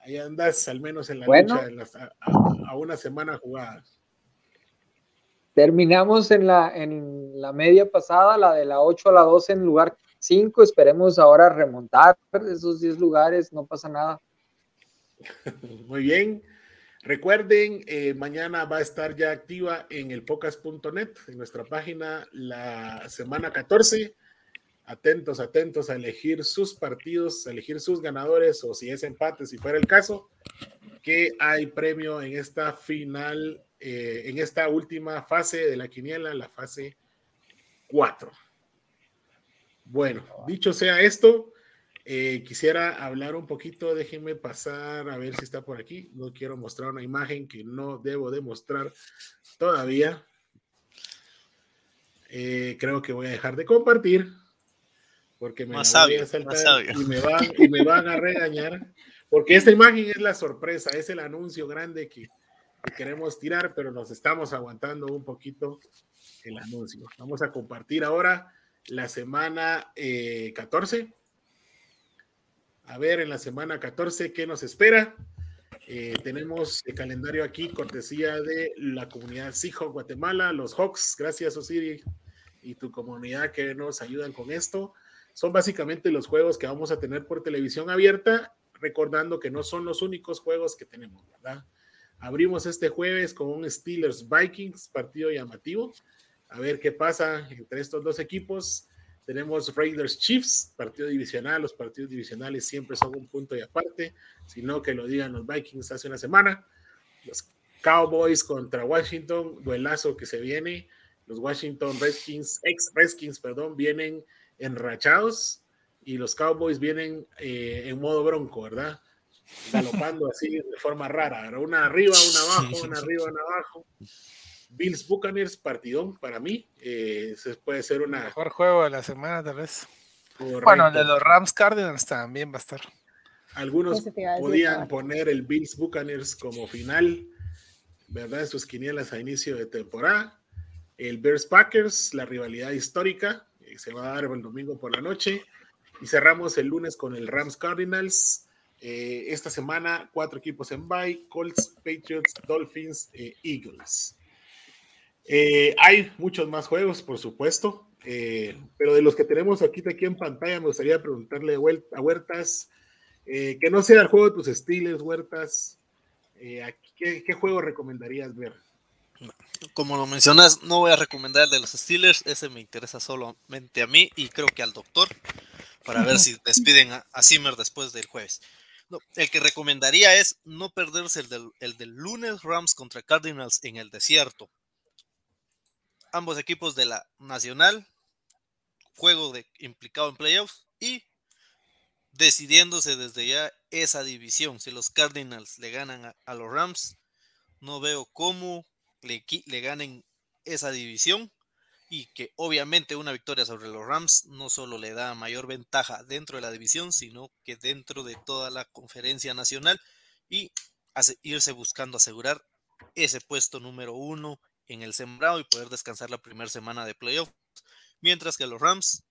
Ahí andas al menos en la lucha a, una semana jugada. Terminamos en la, en la media pasada, la de la 8 a la 12 en lugar 5. Esperemos ahora remontar esos 10 lugares, no pasa nada. <laughs> Muy bien. Recuerden, eh, mañana va a estar ya activa en el pocas.net, en nuestra página, la semana 14 atentos, atentos a elegir sus partidos, a elegir sus ganadores o si es empate, si fuera el caso, que hay premio en esta final, eh, en esta última fase de la quiniela, la fase 4. Bueno, dicho sea esto, eh, quisiera hablar un poquito, déjenme pasar a ver si está por aquí. No quiero mostrar una imagen que no debo demostrar todavía. Eh, creo que voy a dejar de compartir porque me voy a saltar y me, van, y me van a regañar, porque esta imagen es la sorpresa, es el anuncio grande que, queremos tirar, pero nos estamos aguantando un poquito el anuncio. Vamos a compartir ahora la semana 14. Eh, a ver, en la semana 14, ¿qué nos espera? Eh, tenemos el calendario aquí, cortesía de la comunidad Seahawk Guatemala, los Hawks, gracias Osiri y tu comunidad que nos ayudan con esto son básicamente los juegos que vamos a tener por televisión abierta, recordando que no son los únicos juegos que tenemos, ¿verdad? Abrimos este jueves con un Steelers Vikings, partido llamativo. A ver qué pasa entre estos dos equipos. Tenemos Raiders Chiefs, partido divisional. Los partidos divisionales siempre son un punto y aparte, sino que lo digan los Vikings hace una semana. Los Cowboys contra Washington, duelazo que se viene. Los Washington Redskins, ex Redskins, perdón, vienen enrachados y los Cowboys vienen eh, en modo bronco, ¿verdad? Galopando así de forma rara, una arriba, una abajo, una arriba, una abajo. Bills Buccaneers, partidón para mí. Eh, puede ser una. Mejor juego de la semana, tal vez. Bueno, de los Rams Cardinals también va a estar. Algunos podían poner el Bills Buccaneers como final, ¿verdad? Sus quinielas a inicio de temporada. El Bears Packers, la rivalidad histórica, se va a dar el domingo por la noche. Y cerramos el lunes con el Rams Cardinals. Eh, esta semana, cuatro equipos en bye: Colts, Patriots, Dolphins, e Eagles. Eh, hay muchos más juegos, por supuesto, pero de los que tenemos aquí, aquí en pantalla, me gustaría preguntarle a Huertas que no sea el juego de tus estilos, Huertas. ¿qué, ¿Qué juego recomendarías ver? Como lo mencionas, no voy a recomendar el de los Steelers, ese me interesa solamente a mí y creo que al doctor, para ver si <laughs> despiden a, Zimmer después del jueves. el que recomendaría es no perderse el del, el del lunes Rams contra Cardinals en el desierto. Ambos equipos de la Nacional, juego de, implicado en playoffs y decidiéndose desde ya esa división. Si los Cardinals le ganan a los Rams, no veo cómo le, ganen esa división. y que obviamente una victoria sobre los Rams no solo le da mayor ventaja dentro de la división, sino que dentro de toda la conferencia nacional y irse buscando asegurar ese puesto número uno en el sembrado y poder descansar la primera semana de playoffs. Mientras que los Rams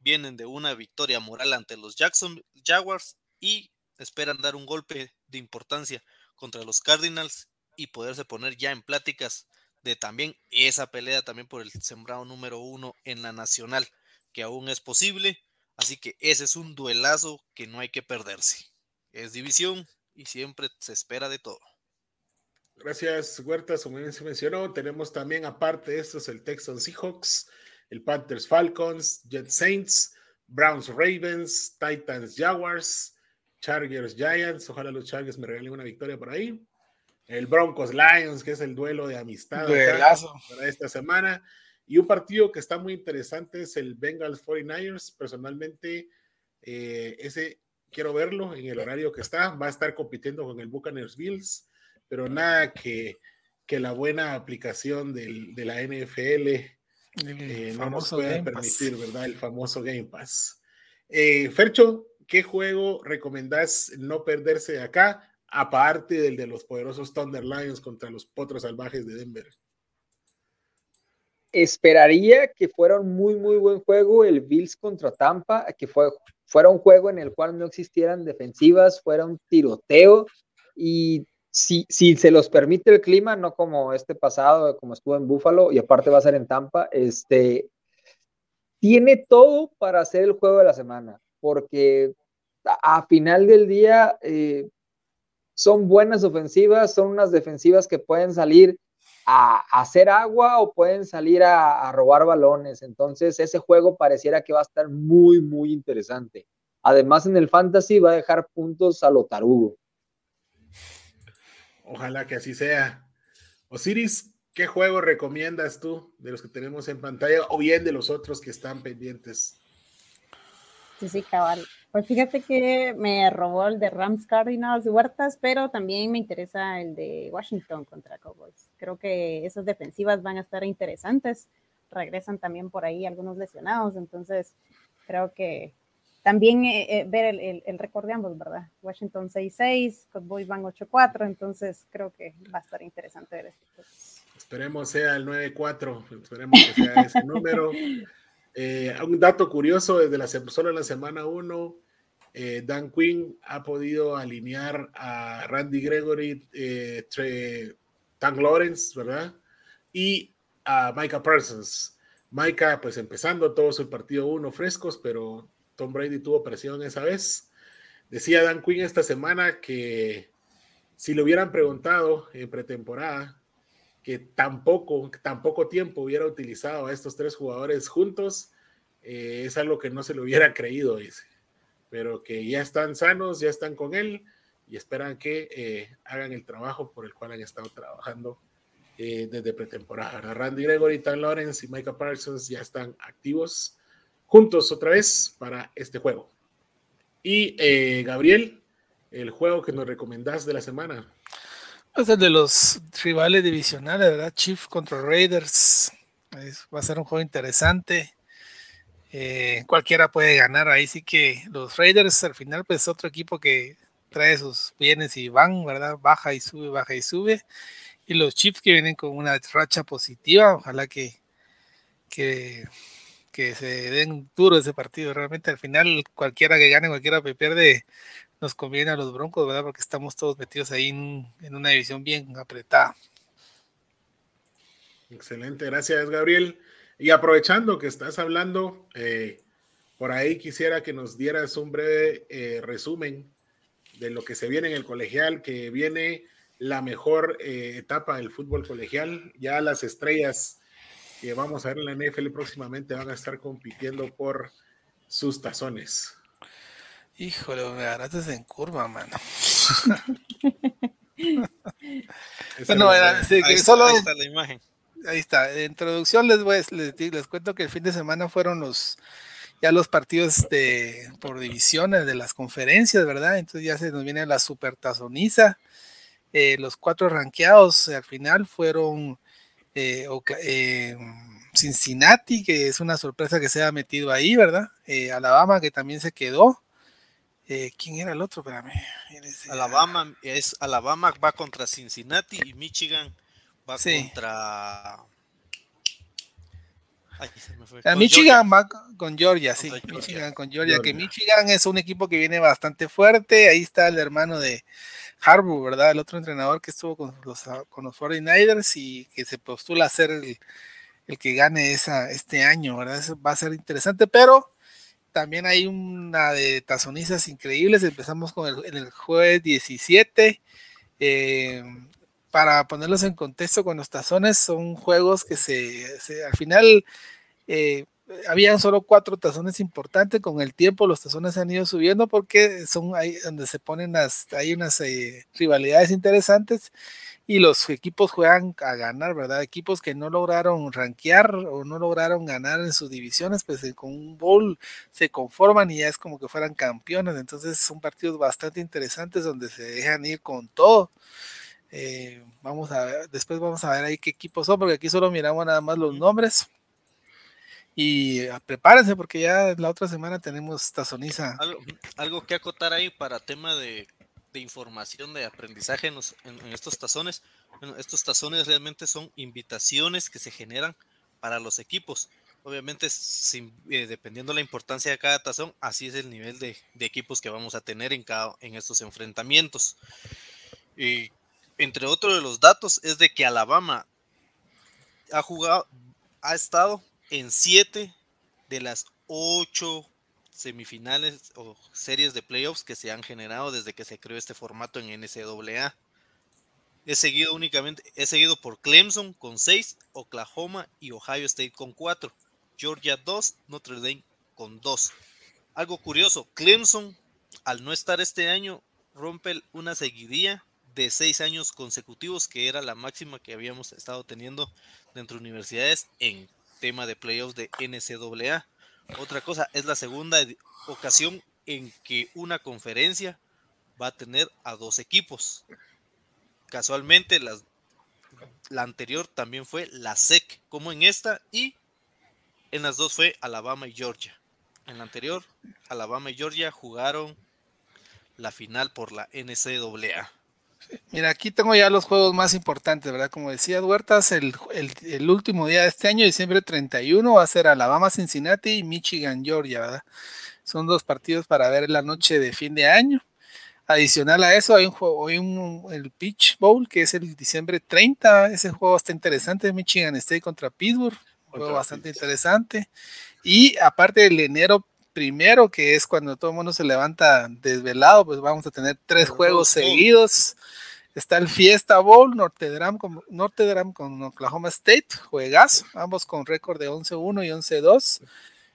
vienen de una victoria moral ante los Jackson Jaguars y esperan dar un golpe de importancia contra los Cardinals y poderse poner ya en pláticas de también esa pelea también por el sembrado número uno en la nacional, que aún es posible. Así que ese es un duelazo que no hay que perderse. Es división y siempre se espera de todo. Gracias, Huertas. Como bien se mencionó, tenemos también, aparte de estos, el Texans Seahawks, el Panthers Falcons, Jet Saints, Browns Ravens, Titans Jaguars, Chargers Giants. Ojalá los Chargers me regalen una victoria por ahí el Broncos Lions, que es el duelo de amistad para esta semana. Y un partido que está muy interesante es el Bengals 49ers. Personalmente, eh, ese quiero verlo en el horario que está. Va a estar compitiendo con el Buccaneers Bills, pero nada que, que la buena aplicación del, de la NFL eh, no nos pueda permitir, ¿verdad? El famoso Game Pass. Eh, Fercho, ¿qué juego recomendás no perderse de acá? Aparte del de los poderosos Thunder Lions contra los Potros Salvajes de Denver. Esperaría que fuera un muy, muy buen juego el Bills contra Tampa, que fue, fuera un juego en el cual no existieran defensivas, fuera un tiroteo y si, si se los permite el clima, no como este pasado, como estuvo en Buffalo y aparte va a ser en Tampa, este, tiene todo para hacer el juego de la semana, porque a, final del día eh, son buenas ofensivas, son unas defensivas que pueden salir a, hacer agua o pueden salir a, robar balones. Entonces ese juego pareciera que va a estar muy, muy interesante. Además en el fantasy va a dejar puntos a lo tarugo. Ojalá que así sea. Osiris, ¿qué juego recomiendas tú de los que tenemos en pantalla o bien de los otros que están pendientes? Sí, sí, cabal. Pues fíjate que me robó el de Rams Cardinals Huertas, pero también me interesa el de Washington contra Cowboys. Creo que esas defensivas van a estar interesantes. Regresan también por ahí algunos lesionados, entonces creo que también eh, eh, ver el, el, récord de ambos, ¿verdad? Washington 6-6, Cowboys van 8-4, entonces creo que va a estar interesante ver esto. Esperemos sea el 9-4, esperemos que sea ese número. <laughs> Eh, un dato curioso, desde la, solo en la semana 1, eh, Dan Quinn ha podido alinear a Randy Gregory, eh, Tank Lawrence, ¿verdad? Y a Micah Parsons. Micah, pues empezando todo su partido 1 frescos, pero Tom Brady tuvo presión esa vez. Decía Dan Quinn esta semana que si le hubieran preguntado en pretemporada que tampoco, tampoco tiempo hubiera utilizado a estos tres jugadores juntos, eh, es algo que no se le hubiera creído, dice. Pero que ya están sanos, ya están con él y esperan que eh, hagan el trabajo por el cual han estado trabajando eh, desde pretemporada. Randy Gregory, Tan Lawrence y Micah Parsons ya están activos juntos otra vez para este juego. Y Gabriel, el juego que nos recomendás de la semana. Es el de los rivales divisionales, ¿verdad? Chief contra Raiders. va a ser un juego interesante. Eh, cualquiera puede ganar. Ahí sí que los Raiders al final, pues otro equipo que trae sus bienes y van, ¿verdad? Baja y sube, baja y sube. Y los Chiefs que vienen con una racha positiva. Ojalá que, que, que se den duro ese partido. Realmente al final, cualquiera que gane, cualquiera que pierde, nos conviene a los Broncos, ¿verdad? Porque estamos todos metidos ahí en, una división bien apretada. Excelente, gracias Gabriel. Y aprovechando que estás hablando, eh, por ahí quisiera que nos dieras un breve eh, resumen de lo que se viene en el colegial, que viene la mejor eh, etapa del fútbol colegial. Ya las estrellas que vamos a ver en la NFL próximamente van a estar compitiendo por sus tazones. Híjole, me agarraste en curva, mano. <laughs> bueno, ahí, solo... está, la imagen. Ahí está. De introducción les voy les, les cuento que el fin de semana fueron los ya los partidos de por divisiones de las conferencias, ¿verdad? Entonces ya se nos viene la super tazoniza. Eh, los cuatro ranqueados al final fueron eh, eh, Cincinnati, que es una sorpresa que se ha metido ahí, ¿verdad? Eh, Alabama, que también se quedó. Eh, ¿Quién era el otro? Espérame. Alabama es Alabama va contra Cincinnati y Michigan va contra. Michigan va con Georgia, sí. Michigan con Georgia, que Michigan es un equipo que viene bastante fuerte. Ahí está el hermano de Harbour, ¿verdad? El otro entrenador que estuvo con los, con los 49ers y que se postula a ser el, el que gane esa, este año, ¿verdad? Eso va a ser interesante, pero también hay una de tazonizas increíbles. Empezamos con el, el jueves 17. Eh, para ponerlos en contexto con los tazones, son juegos que se, al final eh, habían solo cuatro tazones importantes. Con el tiempo los tazones han ido subiendo porque son ahí donde se ponen las, hay unas eh, rivalidades interesantes y los equipos juegan a ganar, ¿verdad? Equipos que no lograron rankear o no lograron ganar en sus divisiones, pues eh, con un bowl se conforman y ya es como que fueran campeones. Entonces son partidos bastante interesantes donde se dejan ir con todo. Eh, vamos a ver, después vamos a ver ahí qué equipos son, porque aquí solo miramos nada más los nombres. Y ah, prepárense porque ya la otra semana tenemos tazoniza. Algo, algo que acotar ahí para tema de de información de aprendizaje en, estos tazones. estos tazones realmente son invitaciones que se generan para los equipos. Obviamente, sin, eh, dependiendo la importancia de cada tazón, así es el nivel de, equipos que vamos a tener en, cada, en estos enfrentamientos. Y entre otros de los datos es de que Alabama ha jugado, ha estado en siete de las ocho semifinales o series de playoffs que se han generado desde que se creó este formato en NCAA. He seguido únicamente, he seguido por Clemson con 6, Oklahoma y Ohio State con 4, Georgia 2, Notre Dame con 2. Algo curioso, Clemson al no estar este año rompe una seguidilla de 6 años consecutivos que era la máxima que habíamos estado teniendo dentro de universidades en tema de playoffs de NCAA. Otra cosa, es la segunda ocasión en que una conferencia va a tener a dos equipos. Casualmente, la anterior también fue la SEC, como en esta, y en las dos fue Alabama y Georgia. En la anterior, Alabama y Georgia jugaron la final por la NCAA. Mira, aquí tengo ya los juegos más importantes, ¿verdad? Como decía Huertas, el, último día de este año, diciembre 31, va a ser Alabama, Cincinnati y Michigan, Georgia, ¿verdad? Son dos partidos para ver la noche de fin de año. Adicional a eso, hay un juego, hay un, el Pitch Bowl, que es el diciembre 30. Ese juego está interesante, Michigan State contra Pittsburgh. Un juego bastante interesante. Y aparte del enero primero, que es cuando todo el mundo se levanta desvelado, pues vamos a tener tres juegos seguidos. Está el Fiesta Bowl, Notre Dame con, Notre con Oklahoma State, juegas, ambos con récord de 11-1 y 11-2.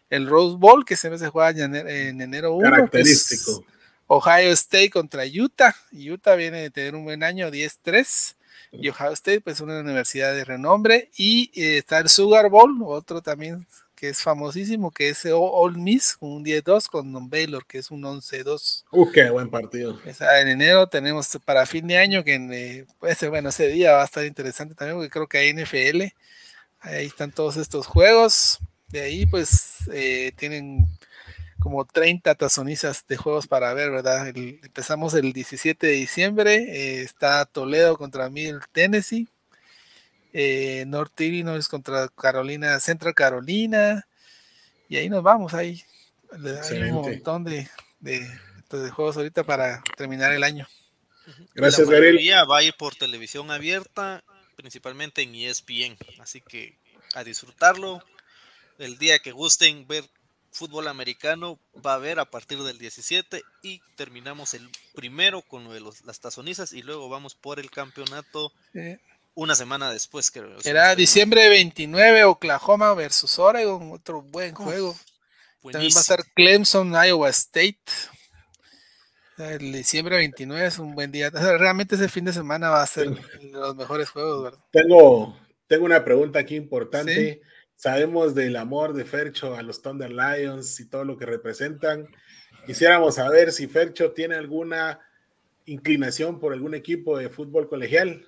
El Rose Bowl, que se juega en en enero 1. Característico. Ohio State contra Utah. Utah viene de tener un buen año, 10-3. Y Ohio State, pues una universidad de renombre. Y eh, está el Sugar Bowl, otro también que es famosísimo, que es All Miss, un 10-2 con Don Baylor, que es un 11-2. Uh, qué buen partido. en enero tenemos para fin de año, que eh, bueno, ese día va a estar interesante también, porque creo que hay NFL, ahí están todos estos juegos, de ahí pues eh, tienen como 30 tazonizas de juegos para ver, ¿verdad? empezamos el 17 de diciembre, eh, está Toledo contra Middle Tennessee, eh, North Illinois contra Carolina, Central Carolina, y ahí nos vamos, ahí hay un montón de, de, juegos ahorita para terminar el año. Gracias, La va a ir por televisión abierta, principalmente en ESPN, así que a disfrutarlo. El día que gusten ver fútbol americano va a haber a partir del 17 y terminamos el primero con lo de las tazonizas y luego vamos por el campeonato una semana después, creo. Era diciembre 29, Oklahoma versus Oregon, otro buen juego. También va a ser Clemson, Iowa State. El diciembre 29 es un buen día. Realmente ese fin de semana va a ser los mejores juegos, ¿verdad? Tengo, tengo una pregunta aquí importante. Sabemos del amor de Fercho a los Thunder Lions y todo lo que representan. Quisiéramos saber si Fercho tiene alguna inclinación por algún equipo de fútbol colegial.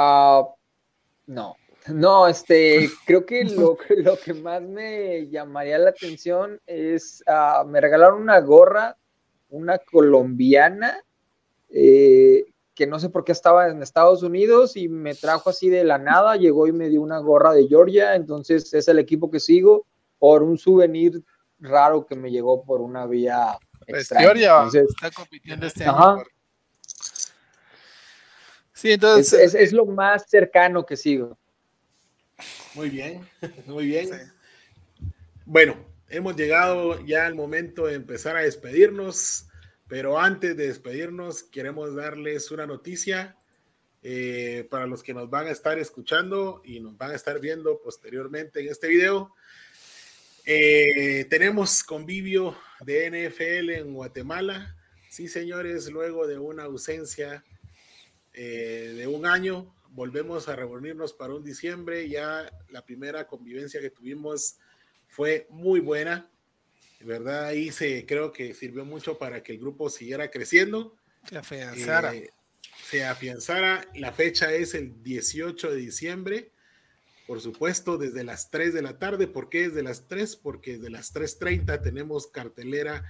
Ah, no. No, este, <laughs> creo que lo, lo que más me llamaría la atención es, uh, me regalaron una gorra, una colombiana, eh, que no sé por qué estaba en Estados Unidos y me trajo así de la nada, llegó y me dio una gorra de Georgia, entonces es el equipo que sigo por un souvenir raro que me llegó por una vía pues Georgia está compitiendo este año. Sí, entonces es, lo más cercano que sigo. Muy bien, <laughs> muy bien. Bueno, hemos llegado ya al momento de empezar a despedirnos. Pero antes de despedirnos, queremos darles una noticia eh, para los que nos van a estar escuchando y nos van a estar viendo posteriormente en este video. Eh, tenemos convivio de NFL en Guatemala. Sí, señores, luego de una ausencia eh, de un año, volvemos a reunirnos para un diciembre. Ya la primera convivencia que tuvimos fue muy buena. ¿verdad? Ahí se, creo que sirvió mucho para que el grupo siguiera creciendo. Se afianzara. Eh, se afianzara. La fecha es el 18 de diciembre. Por supuesto, desde las 3 de la tarde. ¿Por qué desde las 3? Porque desde las 3.30 tenemos cartelera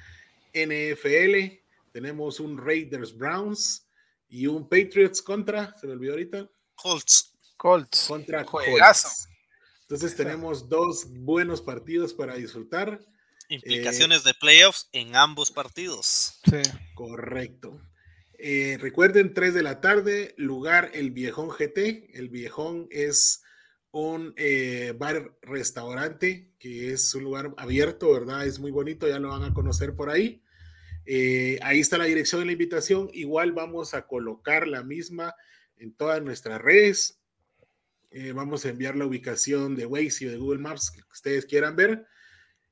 NFL. Tenemos un Raiders Browns y un Patriots contra, se me olvidó ahorita. Colts. Colts. Contra Colts. Entonces tenemos dos buenos partidos para disfrutar. Implicaciones de playoffs en ambos partidos. Sí. Correcto. Eh, recuerden, 3 de la tarde, lugar El Viejón GT. El Viejón es un eh, bar-restaurante que es un lugar abierto, ¿verdad? Es muy bonito, ya lo van a conocer por ahí. Eh, ahí está la dirección de la invitación. Igual vamos a colocar la misma en todas nuestras redes. vamos a enviar la ubicación de Waze y de Google Maps que ustedes quieran ver.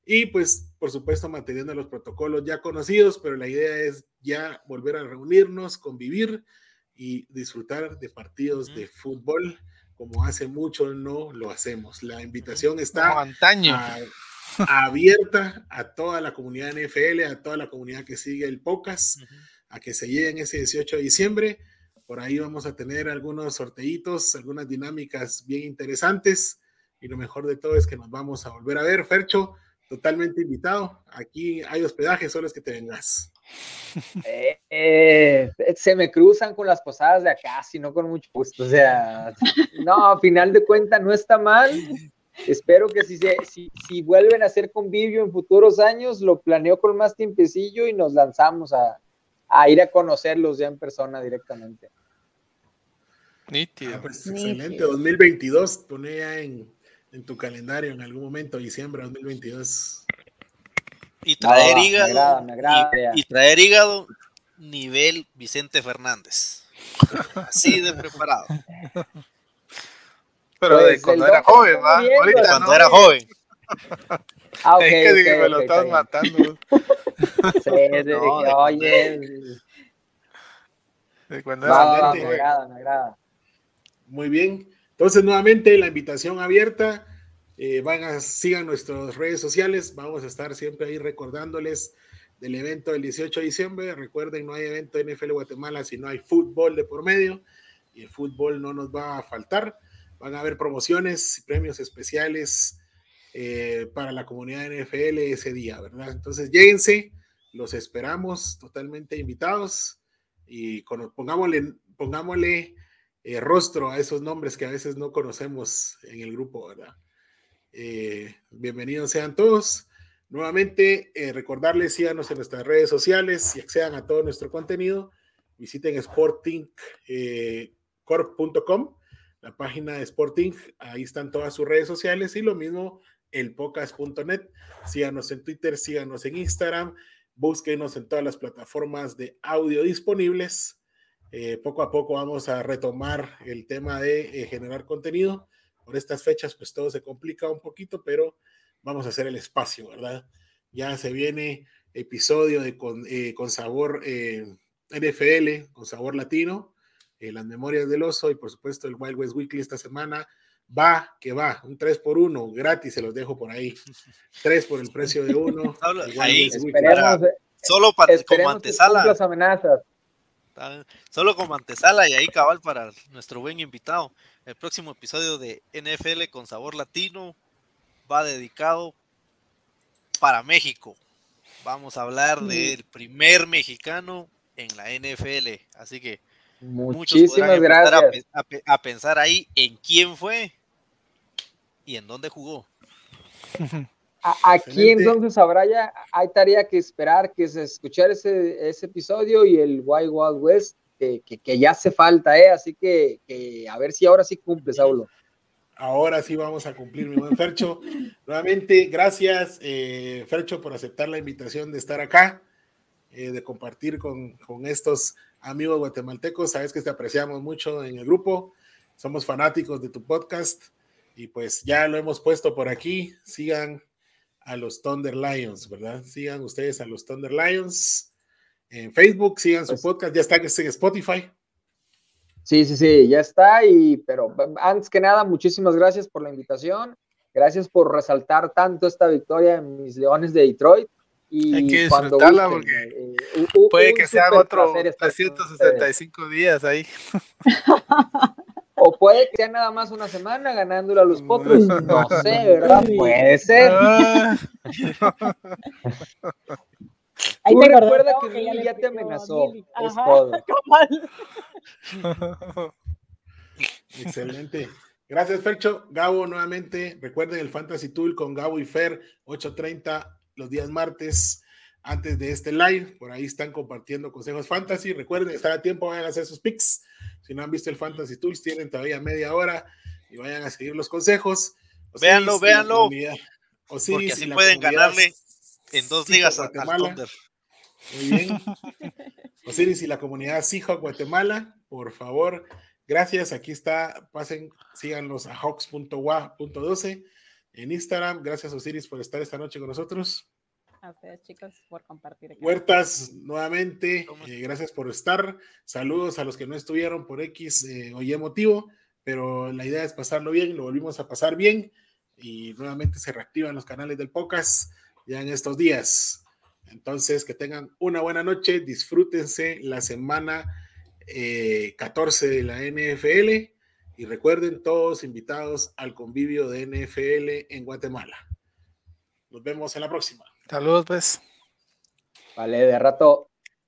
Y pues, por supuesto, manteniendo los protocolos ya conocidos, pero la idea es ya volver a reunirnos, convivir y disfrutar de partidos de fútbol como hace mucho no lo hacemos. La invitación está abierta a toda la comunidad NFL, a toda la comunidad que sigue el podcast, a que se lleguen ese 18 de diciembre. Por ahí vamos a tener algunos sorteitos, algunas dinámicas bien interesantes. Y lo mejor de todo es que nos vamos a volver a ver. Fercho, totalmente invitado. Aquí hay hospedaje, solo es que te vengas. Eh, <laughs> eh, se me cruzan con las posadas de acá, sino con mucho gusto. O sea, no, a final de cuentas no está mal. Espero que si, se, si, si vuelven a hacer convivio en futuros años, lo planeo con más tiempecillo y nos lanzamos a, a ir a conocerlos ya en persona directamente. Nítido. Ah, pues excelente, 2022, pone ya en, en tu calendario en algún momento, diciembre de 2022. Y traer hígado. y, traer hígado nivel Vicente Fernández. Así de preparado. <laughs> Pero de pues, cuando era joven, ¿va? Ahorita cuando era joven. Ah, okay, es que me lo estás matando. <laughs> sí, <laughs> no, que, oye. De cuando era me agrada, me agrada. Muy bien. Entonces, nuevamente, la invitación abierta. Eh, van a, sigan nuestras redes sociales. Vamos a estar siempre ahí recordándoles del evento del 18 de diciembre. Recuerden, no hay evento de NFL Guatemala si no hay fútbol de por medio. Y el fútbol no nos va a faltar. Van a haber promociones premios especiales eh, para la comunidad NFL ese día, ¿verdad? Entonces, lléguense. Los esperamos totalmente invitados. Y pongámosle, pongámosle eh, rostro a esos nombres que a veces no conocemos en el grupo, ¿verdad? Eh, bienvenidos sean todos. Nuevamente, recordarles, síganos en nuestras redes sociales y accedan a todo nuestro contenido. Visiten sportingcorp.com, la página de Sporting, ahí están todas sus redes sociales y lo mismo el podcast.net. Síganos en Twitter, síganos en Instagram, búsquenos en todas las plataformas de audio disponibles eh, poco a poco vamos a retomar el tema de eh, generar contenido. Por estas fechas, pues todo se complica un poquito, pero vamos a hacer el espacio, ¿verdad? Ya se viene episodio de con, eh, con sabor NFL, con sabor latino, las memorias del oso y por supuesto el Wild West Weekly esta semana. Va, que va, un 3 por 1 gratis, se los dejo por ahí. <laughs> 3 por el precio de uno. <laughs> Ahí, solo para, como antesala. Las amenazas. Solo como antesala y ahí cabal para nuestro buen invitado. El próximo episodio de NFL con sabor latino va dedicado para México. Vamos a hablar del primer mexicano en la NFL. Así que muchísimas gracias. A, pensar ahí en quién fue y en dónde jugó. Aquí entonces habrá ya, hay tarea que esperar, que es escuchar ese, ese episodio y el Wild Wild West, que, que, ya hace falta, ¿eh? Así que, que, a ver si ahora sí cumple, Saulo. Ahora sí vamos a cumplir, mi buen Fercho. Nuevamente, gracias, eh, Fercho, por aceptar la invitación de estar acá, eh, de compartir con, con, estos amigos guatemaltecos. Sabes que te apreciamos mucho en el grupo, somos fanáticos de tu podcast y pues ya lo hemos puesto por aquí. Sigan a los Thunder Lions, ¿verdad? Sigan ustedes a los Thunder Lions en Facebook, sigan su pues podcast, ya está en Spotify. Sí, sí, sí, ya está. Y, pero antes que nada, muchísimas gracias por la invitación. Gracias por resaltar tanto esta victoria en mis Leones de Detroit. Y Hay que disfrutarla porque eh, puede que sean otros 365 días ahí. O puede que sea nada más una semana ganándole a los potros. No <laughs> sé, ¿verdad? Puede ser. Ah. Ahí Tú recuerda que Billy ya te amenazó. Es todo. <laughs> <laughs> Excelente. Gracias, Fercho. Gabo, nuevamente, recuerden el Fantasy Tool con Gabo y Fer, 8.30 los días martes antes de este live. Por ahí están compartiendo consejos fantasy. Recuerden, estar a tiempo, vayan a hacer sus picks. Si no han visto el Fantasy Tools, tienen todavía media hora y vayan a seguir los consejos. véanlo, véanlo. porque así pueden ganarle en dos ligas a Guatemala. Muy bien. <laughs> Osiris y la comunidad Seahawk Guatemala, por favor, gracias. Aquí está, pasen, síganlos a hawks.wa.12 en Instagram. Gracias, Osiris, por estar esta noche con nosotros. A ustedes, chicos, por compartir. Huertas, nuevamente, eh, gracias por estar. Saludos a los que no estuvieron por X eh, o Y motivo, pero la idea es pasarlo bien, lo volvimos a pasar bien y nuevamente se reactivan los canales del podcast ya en estos días. Entonces, que tengan una buena noche, disfrútense la semana 14 eh, de la NFL y recuerden todos invitados al convivio de NFL en Guatemala. Nos vemos en la próxima. Saludos, pues. Vale, de rato.